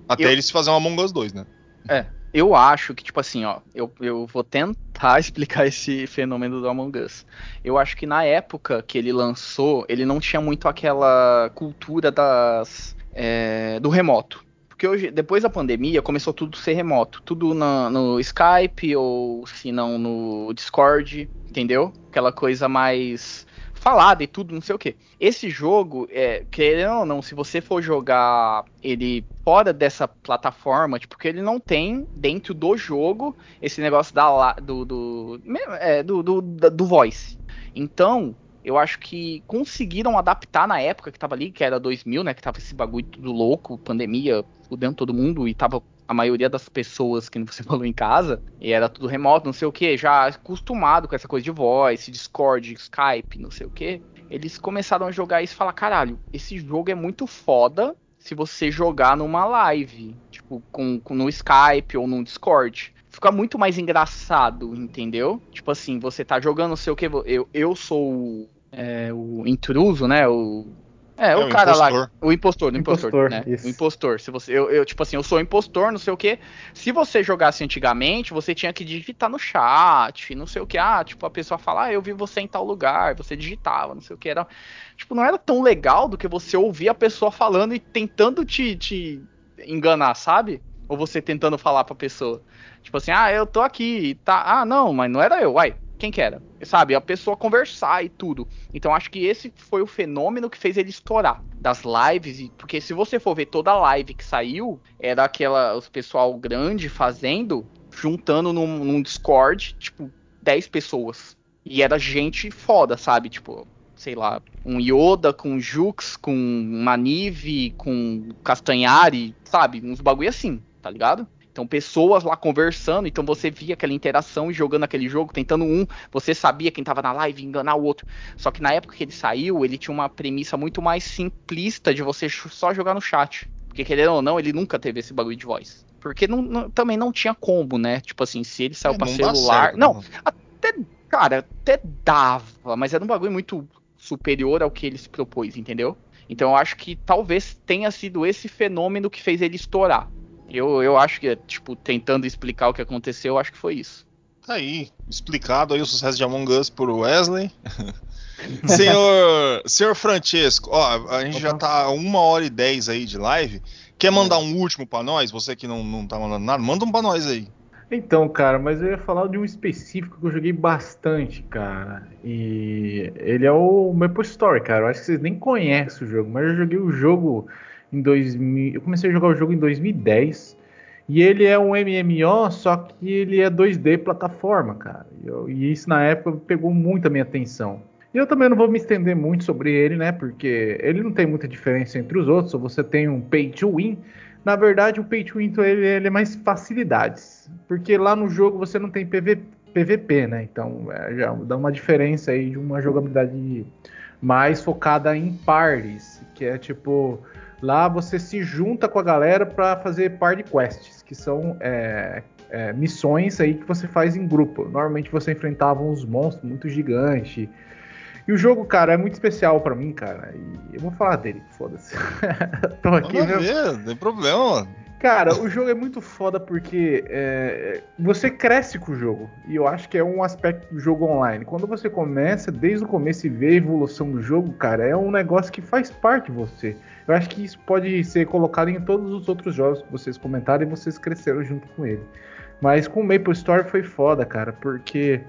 Até eu... eles fazer uma Among Us 2, né? É. Eu acho que, tipo assim, ó, eu, eu vou tentar <laughs> explicar esse fenômeno do Among Us. Eu acho que na época que ele lançou, ele não tinha muito aquela cultura das. É, do remoto. Porque hoje, depois da pandemia, começou tudo a ser remoto. Tudo na, no Skype, ou se não no Discord, entendeu? Aquela coisa mais falada e tudo, não sei o que. Esse jogo, é, querendo ou não, se você for jogar ele fora dessa plataforma, tipo, porque ele não tem dentro do jogo esse negócio da, do, do, é, do, do, do voice. Então, eu acho que conseguiram adaptar na época que tava ali, que era 2000, né, que tava esse bagulho tudo louco, pandemia, fudendo todo mundo e tava a maioria das pessoas que você <laughs> falou em casa, e era tudo remoto, não sei o que, já acostumado com essa coisa de voz, Discord, Skype, não sei o que. eles começaram a jogar isso e falar, caralho, esse jogo é muito foda se você jogar numa live, tipo, com, com no Skype ou no Discord. Fica muito mais engraçado, entendeu? Tipo assim, você tá jogando, não sei o que, eu, eu sou é, o intruso, né? O é, é, o, o cara impostor. lá. O impostor, o impostor, impostor né? Isso. O impostor. Se você, eu, eu, tipo assim, eu sou impostor, não sei o que. Se você jogasse antigamente, você tinha que digitar no chat, não sei o que. Ah, tipo, a pessoa fala, ah, eu vi você em tal lugar, você digitava, não sei o que. Era, tipo, não era tão legal do que você ouvir a pessoa falando e tentando te, te enganar, sabe? Ou você tentando falar pra pessoa. Tipo assim, ah, eu tô aqui, tá. Ah, não, mas não era eu, uai quem que era? Sabe, a pessoa conversar e tudo. Então acho que esse foi o fenômeno que fez ele estourar das lives, porque se você for ver toda a live que saiu, era aquela os pessoal grande fazendo, juntando num, num Discord, tipo, 10 pessoas. E era gente foda, sabe? Tipo, sei lá, um Yoda com Jux, com Manive, com Castanhari, sabe? Uns bagulho assim, tá ligado? Então, pessoas lá conversando, então você via aquela interação e jogando aquele jogo, tentando um, você sabia quem tava na live enganar o outro. Só que na época que ele saiu, ele tinha uma premissa muito mais simplista de você só jogar no chat. Porque querendo ou não, ele nunca teve esse bagulho de voz. Porque não, não, também não tinha combo, né? Tipo assim, se ele saiu é, pra celular. Certo, não, não, até, cara, até dava, mas era um bagulho muito superior ao que ele se propôs, entendeu? Então eu acho que talvez tenha sido esse fenômeno que fez ele estourar. Eu, eu acho que, tipo, tentando explicar o que aconteceu, eu acho que foi isso. Tá aí, explicado aí o sucesso de Among Us por Wesley. <laughs> senhor, senhor Francesco, ó, a gente Opa. já tá uma hora e dez aí de live. Quer mandar um último para nós? Você que não, não tá mandando nada, manda um pra nós aí. Então, cara, mas eu ia falar de um específico que eu joguei bastante, cara. E ele é o Maple Story, cara. Eu acho que vocês nem conhecem o jogo, mas eu joguei o jogo em 2000. Eu comecei a jogar o jogo em 2010. E ele é um MMO, só que ele é 2D plataforma, cara. Eu, e isso na época pegou muito a minha atenção. E eu também não vou me estender muito sobre ele, né? Porque ele não tem muita diferença entre os outros. Você tem um pay to win. Na verdade, o pay to win ele, ele é mais facilidades. Porque lá no jogo você não tem PV, PVP, né? Então é, já dá uma diferença aí de uma jogabilidade mais focada em pares. Que é tipo Lá você se junta com a galera para fazer party quests, que são é, é, missões aí que você faz em grupo. Normalmente você enfrentava uns monstros muito gigantes. E o jogo, cara, é muito especial para mim, cara. E eu vou falar dele, foda-se. <laughs> Tô aqui, ver, não tem problema, mano. Cara, o jogo é muito foda porque é, você cresce com o jogo. E eu acho que é um aspecto do jogo online. Quando você começa, desde o começo e vê a evolução do jogo, cara, é um negócio que faz parte de você. Eu acho que isso pode ser colocado em todos os outros jogos que vocês comentaram e vocês cresceram junto com ele. Mas com o Maple Story foi foda, cara, porque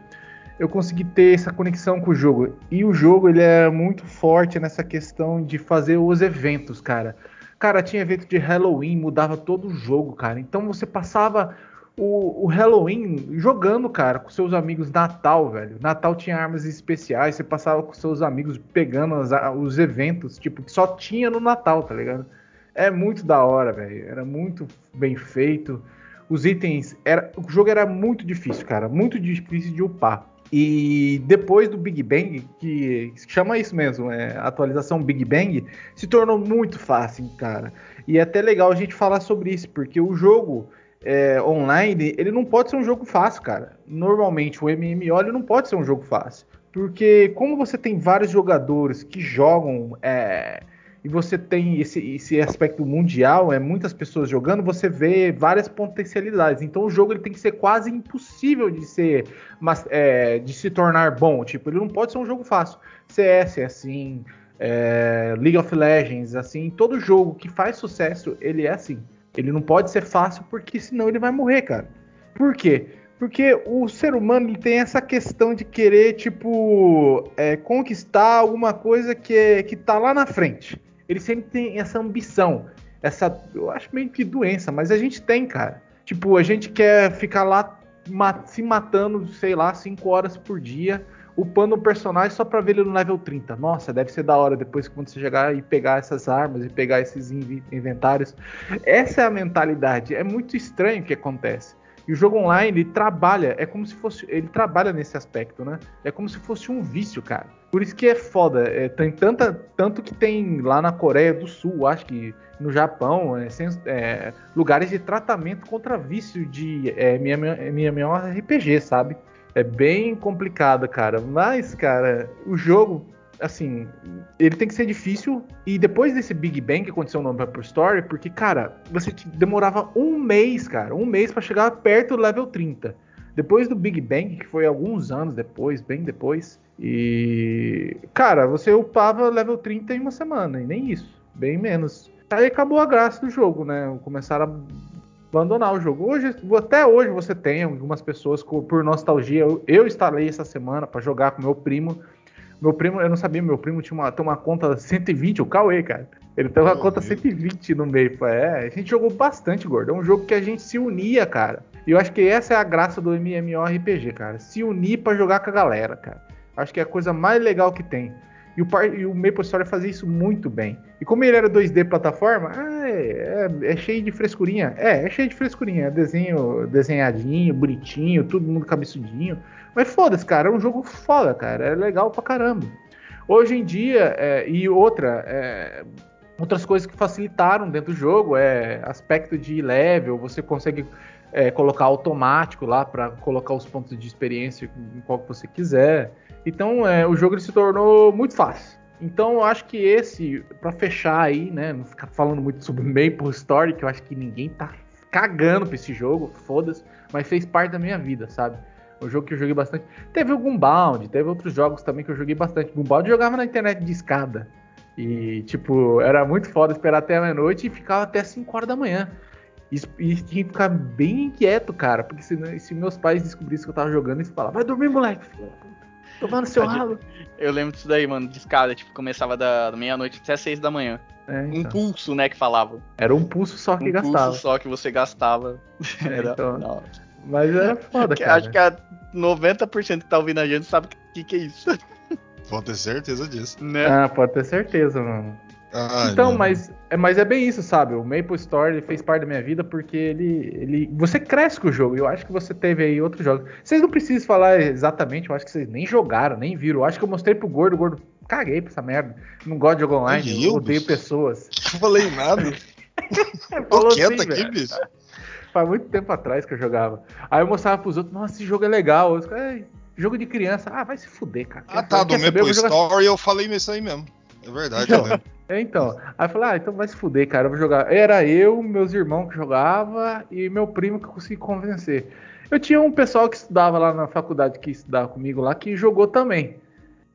eu consegui ter essa conexão com o jogo. E o jogo ele é muito forte nessa questão de fazer os eventos, cara. Cara, tinha evento de Halloween, mudava todo o jogo, cara. Então você passava o, o, Halloween jogando, cara, com seus amigos Natal, velho. Natal tinha armas especiais, você passava com seus amigos pegando as, os eventos, tipo, que só tinha no Natal, tá ligado? É muito da hora, velho. Era muito bem feito. Os itens. Era, o jogo era muito difícil, cara. Muito difícil de upar. E depois do Big Bang, que chama isso mesmo, é, atualização Big Bang, se tornou muito fácil, cara. E é até legal a gente falar sobre isso, porque o jogo é, online, ele não pode ser um jogo fácil, cara. Normalmente o MMO ele não pode ser um jogo fácil. Porque como você tem vários jogadores que jogam é, e você tem esse, esse aspecto mundial, é muitas pessoas jogando, você vê várias potencialidades. Então o jogo ele tem que ser quase impossível de ser, mas, é, de se tornar bom. Tipo, ele não pode ser um jogo fácil. CS é assim, é, League of Legends assim, todo jogo que faz sucesso ele é assim. Ele não pode ser fácil porque senão ele vai morrer, cara. Por quê? Porque o ser humano tem essa questão de querer, tipo, é, conquistar alguma coisa que, é, que tá lá na frente. Ele sempre tem essa ambição. Essa, eu acho meio que doença, mas a gente tem, cara. Tipo, a gente quer ficar lá se matando, sei lá, 5 horas por dia upando um personagem só pra ver ele no level 30. Nossa, deve ser da hora depois que quando você chegar e pegar essas armas e pegar esses inventários. Essa é a mentalidade. É muito estranho o que acontece. E o jogo online ele trabalha, é como se fosse. Ele trabalha nesse aspecto, né? É como se fosse um vício, cara. Por isso que é foda. É, tem tanta, tanto que tem lá na Coreia do Sul, acho que no Japão, é, é, lugares de tratamento contra vício de é, MMORPG, sabe? É bem complicado, cara. Mas, cara, o jogo, assim, ele tem que ser difícil. E depois desse Big Bang que aconteceu no Apple Story, porque, cara, você demorava um mês, cara, um mês para chegar perto do level 30. Depois do Big Bang, que foi alguns anos depois, bem depois. E, cara, você upava level 30 em uma semana, e nem isso, bem menos. Aí acabou a graça do jogo, né? Começaram a abandonar o jogo. Hoje, até hoje você tem algumas pessoas por nostalgia. Eu, eu instalei essa semana para jogar com meu primo. Meu primo, eu não sabia, meu primo tinha uma, tem uma conta 120, o Cauê, cara. Ele tem uma oh, conta 120 no meio. É, a gente jogou bastante, gordo. É um jogo que a gente se unia, cara. E eu acho que essa é a graça do MMORPG, cara. Se unir para jogar com a galera, cara. Acho que é a coisa mais legal que tem. E o, e o Maple Story fazia isso muito bem. E como ele era 2D plataforma, ah, é, é, é, cheio de frescurinha. É, é cheio de frescurinha. É desenho desenhadinho, bonitinho, todo mundo cabeçudinho. Mas foda-se, cara, é um jogo foda, cara. É legal pra caramba. Hoje em dia, é, e outra, é, outras coisas que facilitaram dentro do jogo é aspecto de level, você consegue é, colocar automático lá para colocar os pontos de experiência em qual que você quiser. Então é, o jogo se tornou muito fácil. Então eu acho que esse, para fechar aí, né, não ficar falando muito sobre <laughs> Maple Story, que eu acho que ninguém tá cagando pra esse jogo, foda-se, mas fez parte da minha vida, sabe? O jogo que eu joguei bastante. Teve o Gunbound, teve outros jogos também que eu joguei bastante. Gunbound eu jogava na internet de escada. E, tipo, era muito foda esperar até a meia-noite e ficava até 5 horas da manhã. E, e tinha que ficar bem inquieto, cara, porque se, se meus pais descobrissem que eu tava jogando, eles falavam, vai dormir, moleque. Tomando seu <laughs> ralo. Eu lembro disso daí, mano, de escada, tipo, começava da, meia-noite até seis da manhã. É, então. Um pulso, né, que falava. Era um pulso só que um gastava. Um pulso só que você gastava. É, <laughs> era, então, Mas era foda, cara. Acho que a 90% que tá ouvindo a gente sabe o que, que é isso. Pode ter certeza disso. Né? Ah, pode ter certeza, mano. Ai, então, mas é, mas é bem isso, sabe? O Maple Story fez parte da minha vida porque ele, ele. Você cresce com o jogo. Eu acho que você teve aí outros jogos. Vocês não precisam falar exatamente, eu acho que vocês nem jogaram, nem viram. Eu acho que eu mostrei pro gordo, o gordo. Caguei pra essa merda. Não gosto de jogo online, eu odeio pessoas. <laughs> Não falei nada. Assim, quieto aqui, velho. bicho. Faz muito tempo atrás que eu jogava. Aí eu mostrava pros outros, nossa, esse jogo é legal. Eu, jogo de criança. Ah, vai se fuder, cara. Ah, tá, do Maple Story eu falei isso aí mesmo. É verdade, então, eu é, então. Aí eu falei, ah, então vai se fuder, cara, eu vou jogar. Era eu, meus irmãos que jogava e meu primo que eu consegui convencer. Eu tinha um pessoal que estudava lá na faculdade, que estudava comigo lá, que jogou também.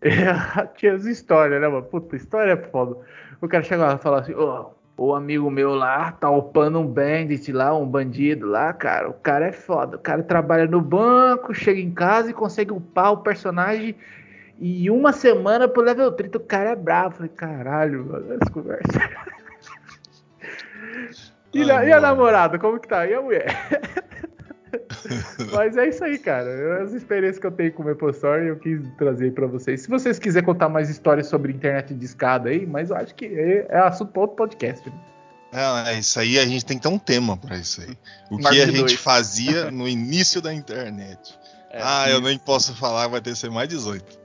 <laughs> tinha as histórias, né, mano? Puta, história é foda. O cara chegava e falava assim, ô, oh, o amigo meu lá tá upando um bandit lá, um bandido lá, cara. O cara é foda. O cara trabalha no banco, chega em casa e consegue upar o personagem e uma semana pro level 30, o cara é bravo. Falei, caralho, mano, essa conversa. <laughs> e, e a namorada, como que tá? E a mulher? <laughs> Mas é isso aí, cara. As experiências que eu tenho com o Maple Story eu quis trazer para vocês. Se vocês quiserem contar mais histórias sobre internet de escada aí, mas eu acho que é, é assunto para outro podcast. Né? É, isso aí a gente tem que ter um tema para isso aí. O que a gente fazia no início da internet. É, ah, isso. eu nem posso falar, vai ter que ser mais 18.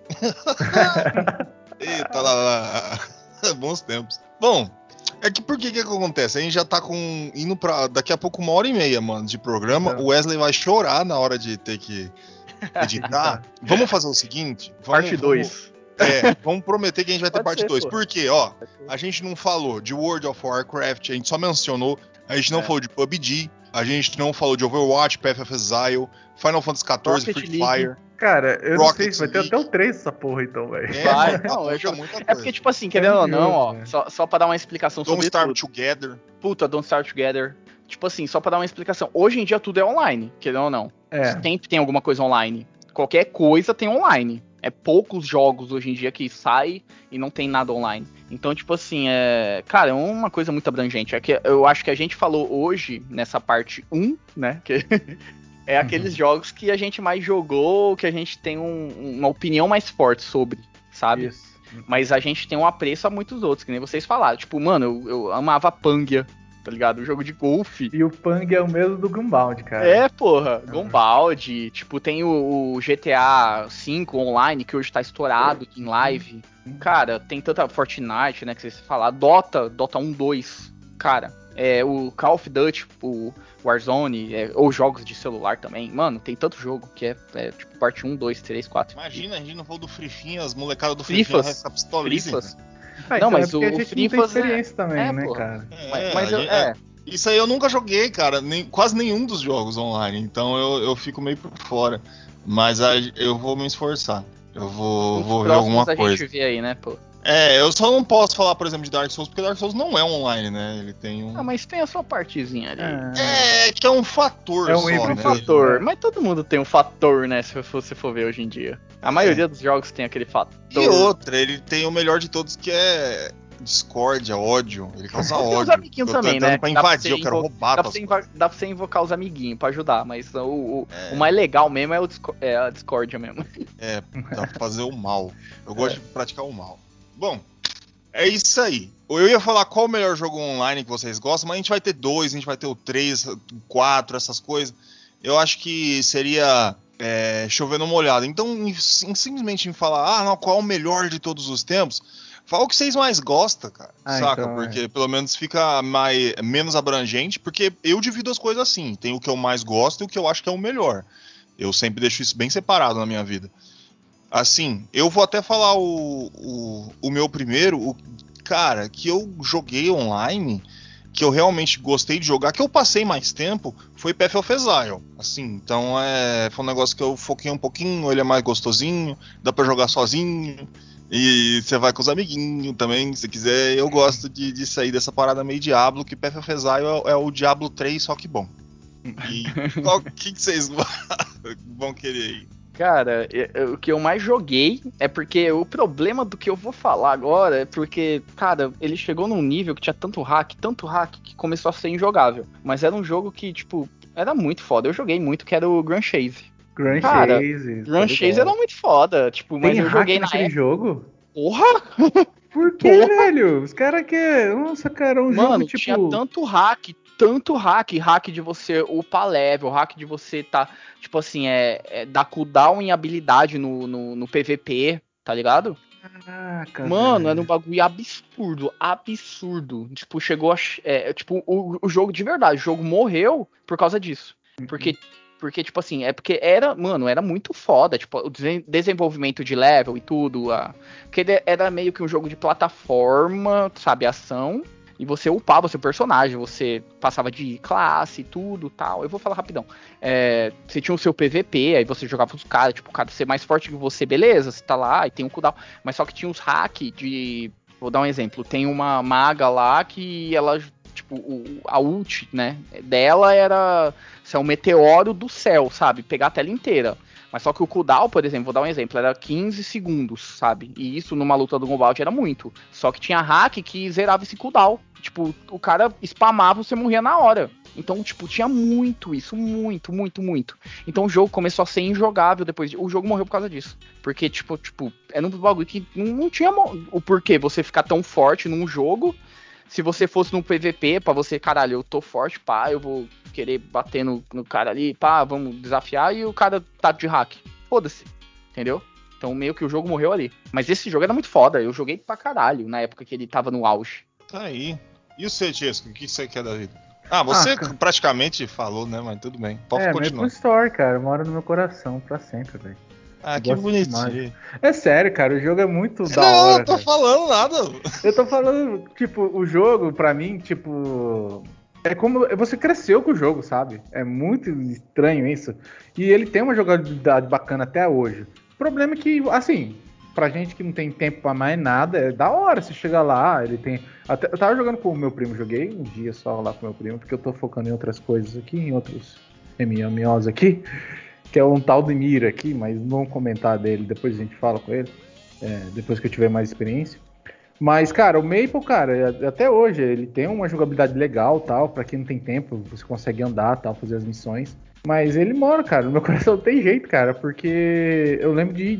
Eita <laughs> lá, lá. <laughs> Bons tempos. Bom, é que por que que acontece? A gente já tá com indo para daqui a pouco uma hora e meia, mano, de programa. O Wesley vai chorar na hora de ter que editar. <laughs> vamos fazer o seguinte, vamos, parte 2. É, vamos prometer que a gente vai ter Pode parte 2. Por quê? Ó, a gente não falou de World of Warcraft, a gente só mencionou, a gente não é. falou de PUBG, a gente não falou de Overwatch, Path of Exile, Final Fantasy XIV, Free Fire. Cara, eu Rocket não sei, vai ter até o 3 essa porra então, velho. É, vai, não, é, é porque, tipo assim, querendo ou não, ó, só, só pra dar uma explicação Don't sobre Start tudo. Together. Puta, Don't Start Together. Tipo assim, só pra dar uma explicação. Hoje em dia tudo é online, querendo ou não. É. Sempre tem alguma coisa online. Qualquer coisa tem online. É poucos jogos hoje em dia que sai e não tem nada online. Então, tipo assim, é. Cara, é uma coisa muito abrangente. É que eu acho que a gente falou hoje, nessa parte 1, né? Que <laughs> é uhum. aqueles jogos que a gente mais jogou, que a gente tem um, uma opinião mais forte sobre, sabe? Isso. Mas a gente tem um apreço a muitos outros, que nem vocês falaram. Tipo, mano, eu, eu amava Pangia. Tá ligado? Um jogo de golfe. E o Pang é o mesmo do Gunbound, cara. É, porra. Gunbound, tipo, tem o, o GTA V online, que hoje tá estourado em live. Cara, tem tanta Fortnite, né, que você falar. Dota, Dota 1, 2. Cara, é, o Call of Duty, o Warzone, é, ou jogos de celular também. Mano, tem tanto jogo que é, é tipo parte 1, 2, 3, 4. Imagina, a gente não falou do Frifinha, as molecadas do Frifas. Frifinha essa pistola Frifas. Ah, Não, então mas é porque o a gente Free não tem é- experiência também, é, né, pô. cara? Mas, mas a eu, é, Isso aí eu nunca joguei, cara, nem, quase nenhum dos jogos online, então eu, eu fico meio por fora. Mas a- eu vou me esforçar. Eu vou, vou ver alguma a coisa. gente vê aí, né, pô. É, eu só não posso falar, por exemplo, de Dark Souls, porque Dark Souls não é online, né? Ele tem um. Ah, mas tem a sua partezinha ali. É. É, que é um fator É um só, híbrido. Um né? fator, mas todo mundo tem um fator, né? Se você for ver hoje em dia. A maioria dos jogos tem aquele fator. E outra, ele tem o melhor de todos que é discórdia, ódio. Ele causa Tem os ódio. amiguinhos eu tô também, né? pra Dá pra invadir, você eu quero roubar Dá pra, você dá pra você invocar os amiguinhos pra ajudar, mas o, o, É. o mais legal mesmo é, o disco- é a discórdia mesmo. É, dá pra fazer o mal. Eu É. gosto de praticar o mal. Bom, é isso aí. Eu ia falar qual o melhor jogo online que vocês gostam, mas a gente vai ter dois, a gente vai ter o três, o quatro, essas coisas. Eu acho que seria é, chover numa olhada. Então, em- simplesmente em falar, ah, não, qual é o melhor de todos os tempos, fala o que vocês mais gostam, cara. Ah, saca? então, é. porque pelo menos fica mais, menos abrangente, porque eu divido as coisas assim. Tem o que eu mais gosto e o que eu acho que é o melhor. Eu sempre deixo isso bem separado na minha vida. Assim, eu vou até falar o, o, o meu primeiro, o cara, que eu joguei online, que eu realmente gostei de jogar, que eu passei mais tempo, foi Path of Exile. Assim, então é, foi um negócio que eu foquei um pouquinho, ele é mais gostosinho, dá pra jogar sozinho. E você vai com os amiguinhos também, se quiser. Eu gosto de, de sair dessa parada meio Diablo, que Path of Exile é, é o Diablo 3, só que bom. E <laughs> qual que, que vocês <laughs> vão querer aí? Cara, eu- eu- o que eu mais joguei é porque o problema do que eu vou falar agora é porque, cara, ele chegou num nível que tinha tanto hack, tanto hack, que começou a ser injogável. Mas era um jogo que, tipo, era muito foda. Eu joguei muito, que era o Grand Chase. Grand Cara, Chase. Grand tá Chase ligado. era muito foda, tipo, mas Tem eu hack joguei na naquele época. jogo? Porra! Por que, Porra. velho? Os caras querem. Nossa, cara, um Mano, jogo tipo. tinha tanto hack, tanto hack, hack de você upar level, hack de você tá, tipo assim, é, é dar cooldown em habilidade no, no, no PVP, tá ligado? Caraca, Mano, velho. era um bagulho absurdo, absurdo. Tipo, chegou a. ch- É, tipo, o, o jogo de verdade, o jogo morreu por causa disso. Porque, porque, tipo assim, é porque era, mano, era muito foda, tipo, o desen- desenvolvimento de level e tudo. A, porque era meio que um jogo de plataforma, sabe, ação. E você upava o seu personagem, você passava de classe tudo tal. Eu vou falar rapidão. É, você tinha o seu PVP, aí você jogava os caras, tipo, o cara ser mais forte que você, beleza, você tá lá e tem um cooldown. Mas só que tinha uns hack de. Vou dar um exemplo. Tem uma maga lá que ela. Tipo, o- a ult, né? Dela era ser um meteoro do céu, sabe? Pegar a tela inteira. Mas só que o cooldown, por exemplo, vou dar um exemplo, era 15 segundos, sabe? E isso numa luta do Gombout era muito. Só que tinha hack que zerava esse cooldown. Tipo, o cara spamava, você morria na hora. Então, tipo, tinha muito isso, muito, muito, muito. Então o jogo começou a ser injogável depois. de- O jogo morreu por causa disso. Porque, tipo, tipo, era um bagulho que não, não tinha o porquê você ficar tão forte num jogo. Se você fosse num PVP, pra você, caralho, eu tô forte, pá, eu vou querer bater no, no cara ali, pá, vamos desafiar, e o cara tá de hack. Foda-se. Entendeu? Então meio que o jogo morreu ali. Mas esse jogo era muito foda. Eu joguei pra caralho na época que ele tava no auge. Tá aí. E o seu, Tiesco, o que você quer da vida? Ah, você Ah, praticamente falou, né? Mas tudo bem. Pode é, continuar. Maple Story, cara, mora no meu coração pra sempre, velho. Ah, que bonitinho. É sério, cara, o jogo é muito da Não, hora. eu tô cara. falando nada. Eu tô falando, tipo, o jogo, pra mim, tipo. É como. Você cresceu com o jogo, sabe? É muito estranho isso. E ele tem uma jogabilidade bacana até hoje. O problema é que, assim, pra gente que não tem tempo pra mais nada, é da hora você chegar lá, ele tem. Até, eu tava jogando com o meu primo, joguei um dia só lá com o meu primo, porque eu tô focando em outras coisas aqui, em outros MMOs aqui, que é um tal de Mira aqui, mas não comentar dele, depois a gente fala com ele, é, depois que eu tiver mais experiência. Mas, cara, o Maple, cara, até hoje, ele tem uma jogabilidade legal, tal, pra quem não tem tempo, você consegue andar, tal, fazer as missões. Mas ele mora, cara, no meu <laughs> coração não tem jeito, cara, porque eu lembro de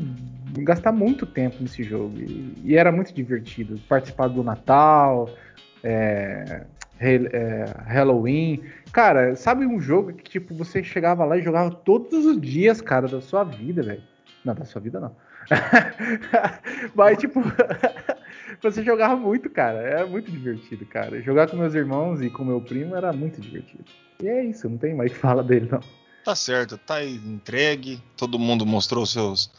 gastar muito tempo nesse jogo. E, e era muito divertido. Participar do Natal, é, é, Halloween. Cara, sabe um jogo que tipo você chegava lá e jogava todos os dias, cara, da sua vida, velho? Não, da sua vida não. <laughs> Mas tipo, <laughs> você jogava muito, cara. Era muito divertido, cara. Jogar com meus irmãos e com meu primo era muito divertido. E é isso, não tem mais que falar dele não. Tá certo, tá entregue. Todo mundo mostrou seus,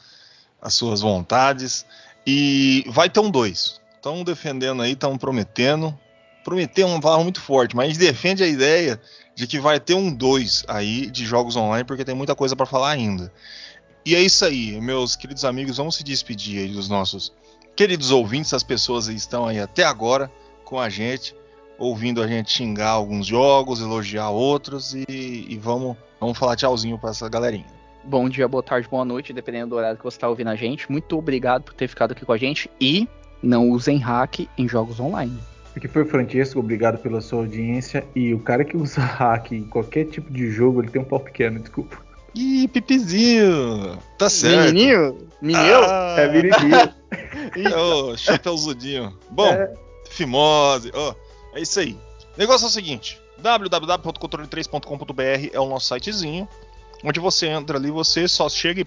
as suas vontades. E vai ter um 2. Estão defendendo aí, estão prometendo. Prometer uma palavra muito forte, mas defende a ideia de que vai ter um 2 aí de jogos online, porque tem muita coisa para falar ainda. E é isso aí, meus queridos amigos, vamos se despedir aí dos nossos queridos ouvintes, as pessoas aí estão aí até agora com a gente, ouvindo a gente xingar alguns jogos, elogiar outros e, e vamos, vamos falar tchauzinho para essa galerinha. Bom dia, boa tarde, boa noite, dependendo do horário que você está ouvindo a gente. Muito obrigado por ter ficado aqui com a gente e não usem hack em jogos online. Aqui foi o Francesco, obrigado pela sua audiência. E o cara que usa <laughs> hack em qualquer tipo de jogo, ele tem um pau pequeno, desculpa. Ih, pipizinho! Tá certo. Menininho? Menino? Ah, É menininho. <laughs> Ô, chapéuzudinho. Bom, É. fimose. ó, é isso aí. O negócio é o seguinte: www.controle3.com.br é o nosso sitezinho. Onde você entra ali, você só chega e.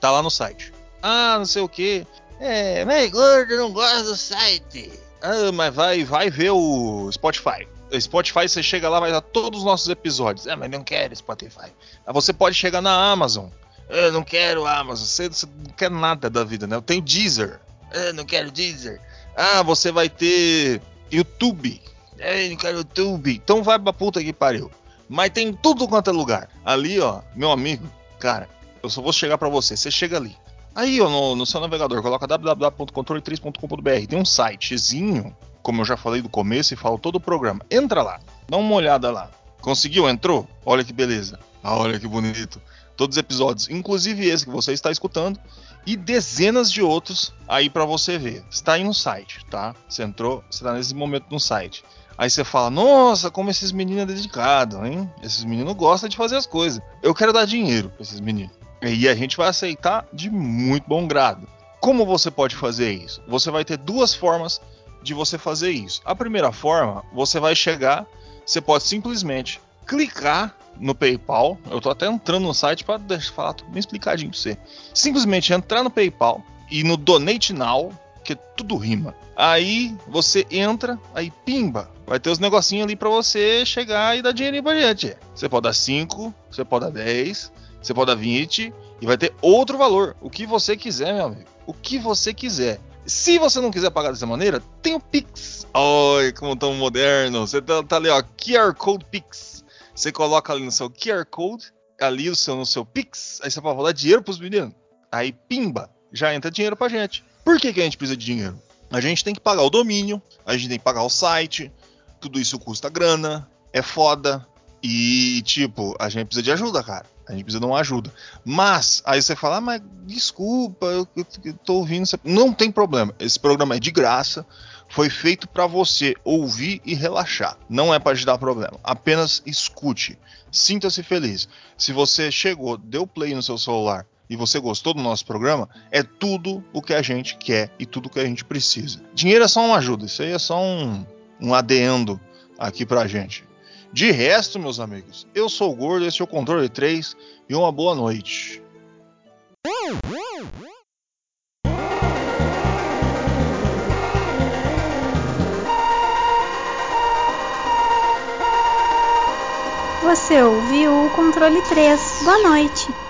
Tá lá no site. Ah, não sei o que. É, mas gordo não gosta do site. Ah, mas vai, vai ver o Spotify. Spotify você chega lá, vai dar todos os nossos episódios. Ah, mas não quero Spotify. Ah, você pode chegar na Amazon. Eu não quero Amazon. Você, você não quer nada da vida, né? Eu tenho Deezer. Eu não quero Deezer. Ah, você vai ter YouTube. Eu não quero YouTube. Então vai pra puta que pariu. Mas tem tudo quanto é lugar. Ali, ó, meu amigo, cara, eu só vou chegar pra você. Você chega ali. Aí, no, no seu navegador, coloca www.controle3.com.br. Tem um sitezinho, como eu já falei do começo e falo todo o programa. Entra lá, dá uma olhada lá. Conseguiu? Entrou? Olha que beleza. Ah, olha que bonito. Todos os episódios, inclusive esse que você está escutando, e dezenas de outros aí pra você ver. Está aí no site, tá? Você entrou, você tá nesse momento no site. Aí você fala, nossa, como esses meninos é dedicado, hein? Esses meninos gostam de fazer as coisas. Eu quero dar dinheiro pra esses meninos. E a gente vai aceitar de muito bom grado. Como você pode fazer isso? Você vai ter duas formas de você fazer isso. A primeira forma, você vai chegar, você pode simplesmente clicar no PayPal. Eu tô até entrando no site para falar tudo bem explicadinho pra você. Simplesmente entrar no PayPal e no Donate Now, que tudo rima. Aí você entra, aí pimba, vai ter os negocinhos ali para você chegar e dar dinheirinho pra gente. Você pode dar 5, você pode dar 10, você pode dar 20 e vai ter outro valor, o que você quiser, meu amigo. O que você quiser. Se você não quiser pagar dessa maneira, tem o Pix. Oi, como tão moderno. Você tá, tá ali, ó, QR Code Pix. Você coloca ali no seu QR Code, ali no seu, no seu Pix, aí você pode dar dinheiro pros meninos. Aí, pimba, já entra dinheiro pra gente. Por que, que a gente precisa de dinheiro? A gente tem que pagar o domínio, a gente tem que pagar o site, tudo isso custa grana, é foda. E, tipo, a gente precisa de ajuda, cara. A gente precisa de uma ajuda. Mas, aí você fala, ah, mas desculpa, eu, eu, eu tô ouvindo. Não tem problema. Esse programa é de graça. Foi feito para você ouvir e relaxar. Não é para te dar problema. Apenas escute. Sinta-se feliz. Se você chegou, deu play no seu celular e você gostou do nosso programa, é tudo o que a gente quer e tudo o que a gente precisa. Dinheiro é só uma ajuda. Isso aí é só um, um adendo aqui pra gente. De resto, meus amigos, eu sou o Gordo, esse é o Controle 3 e uma boa noite. Você ouviu o controle 3. Boa noite.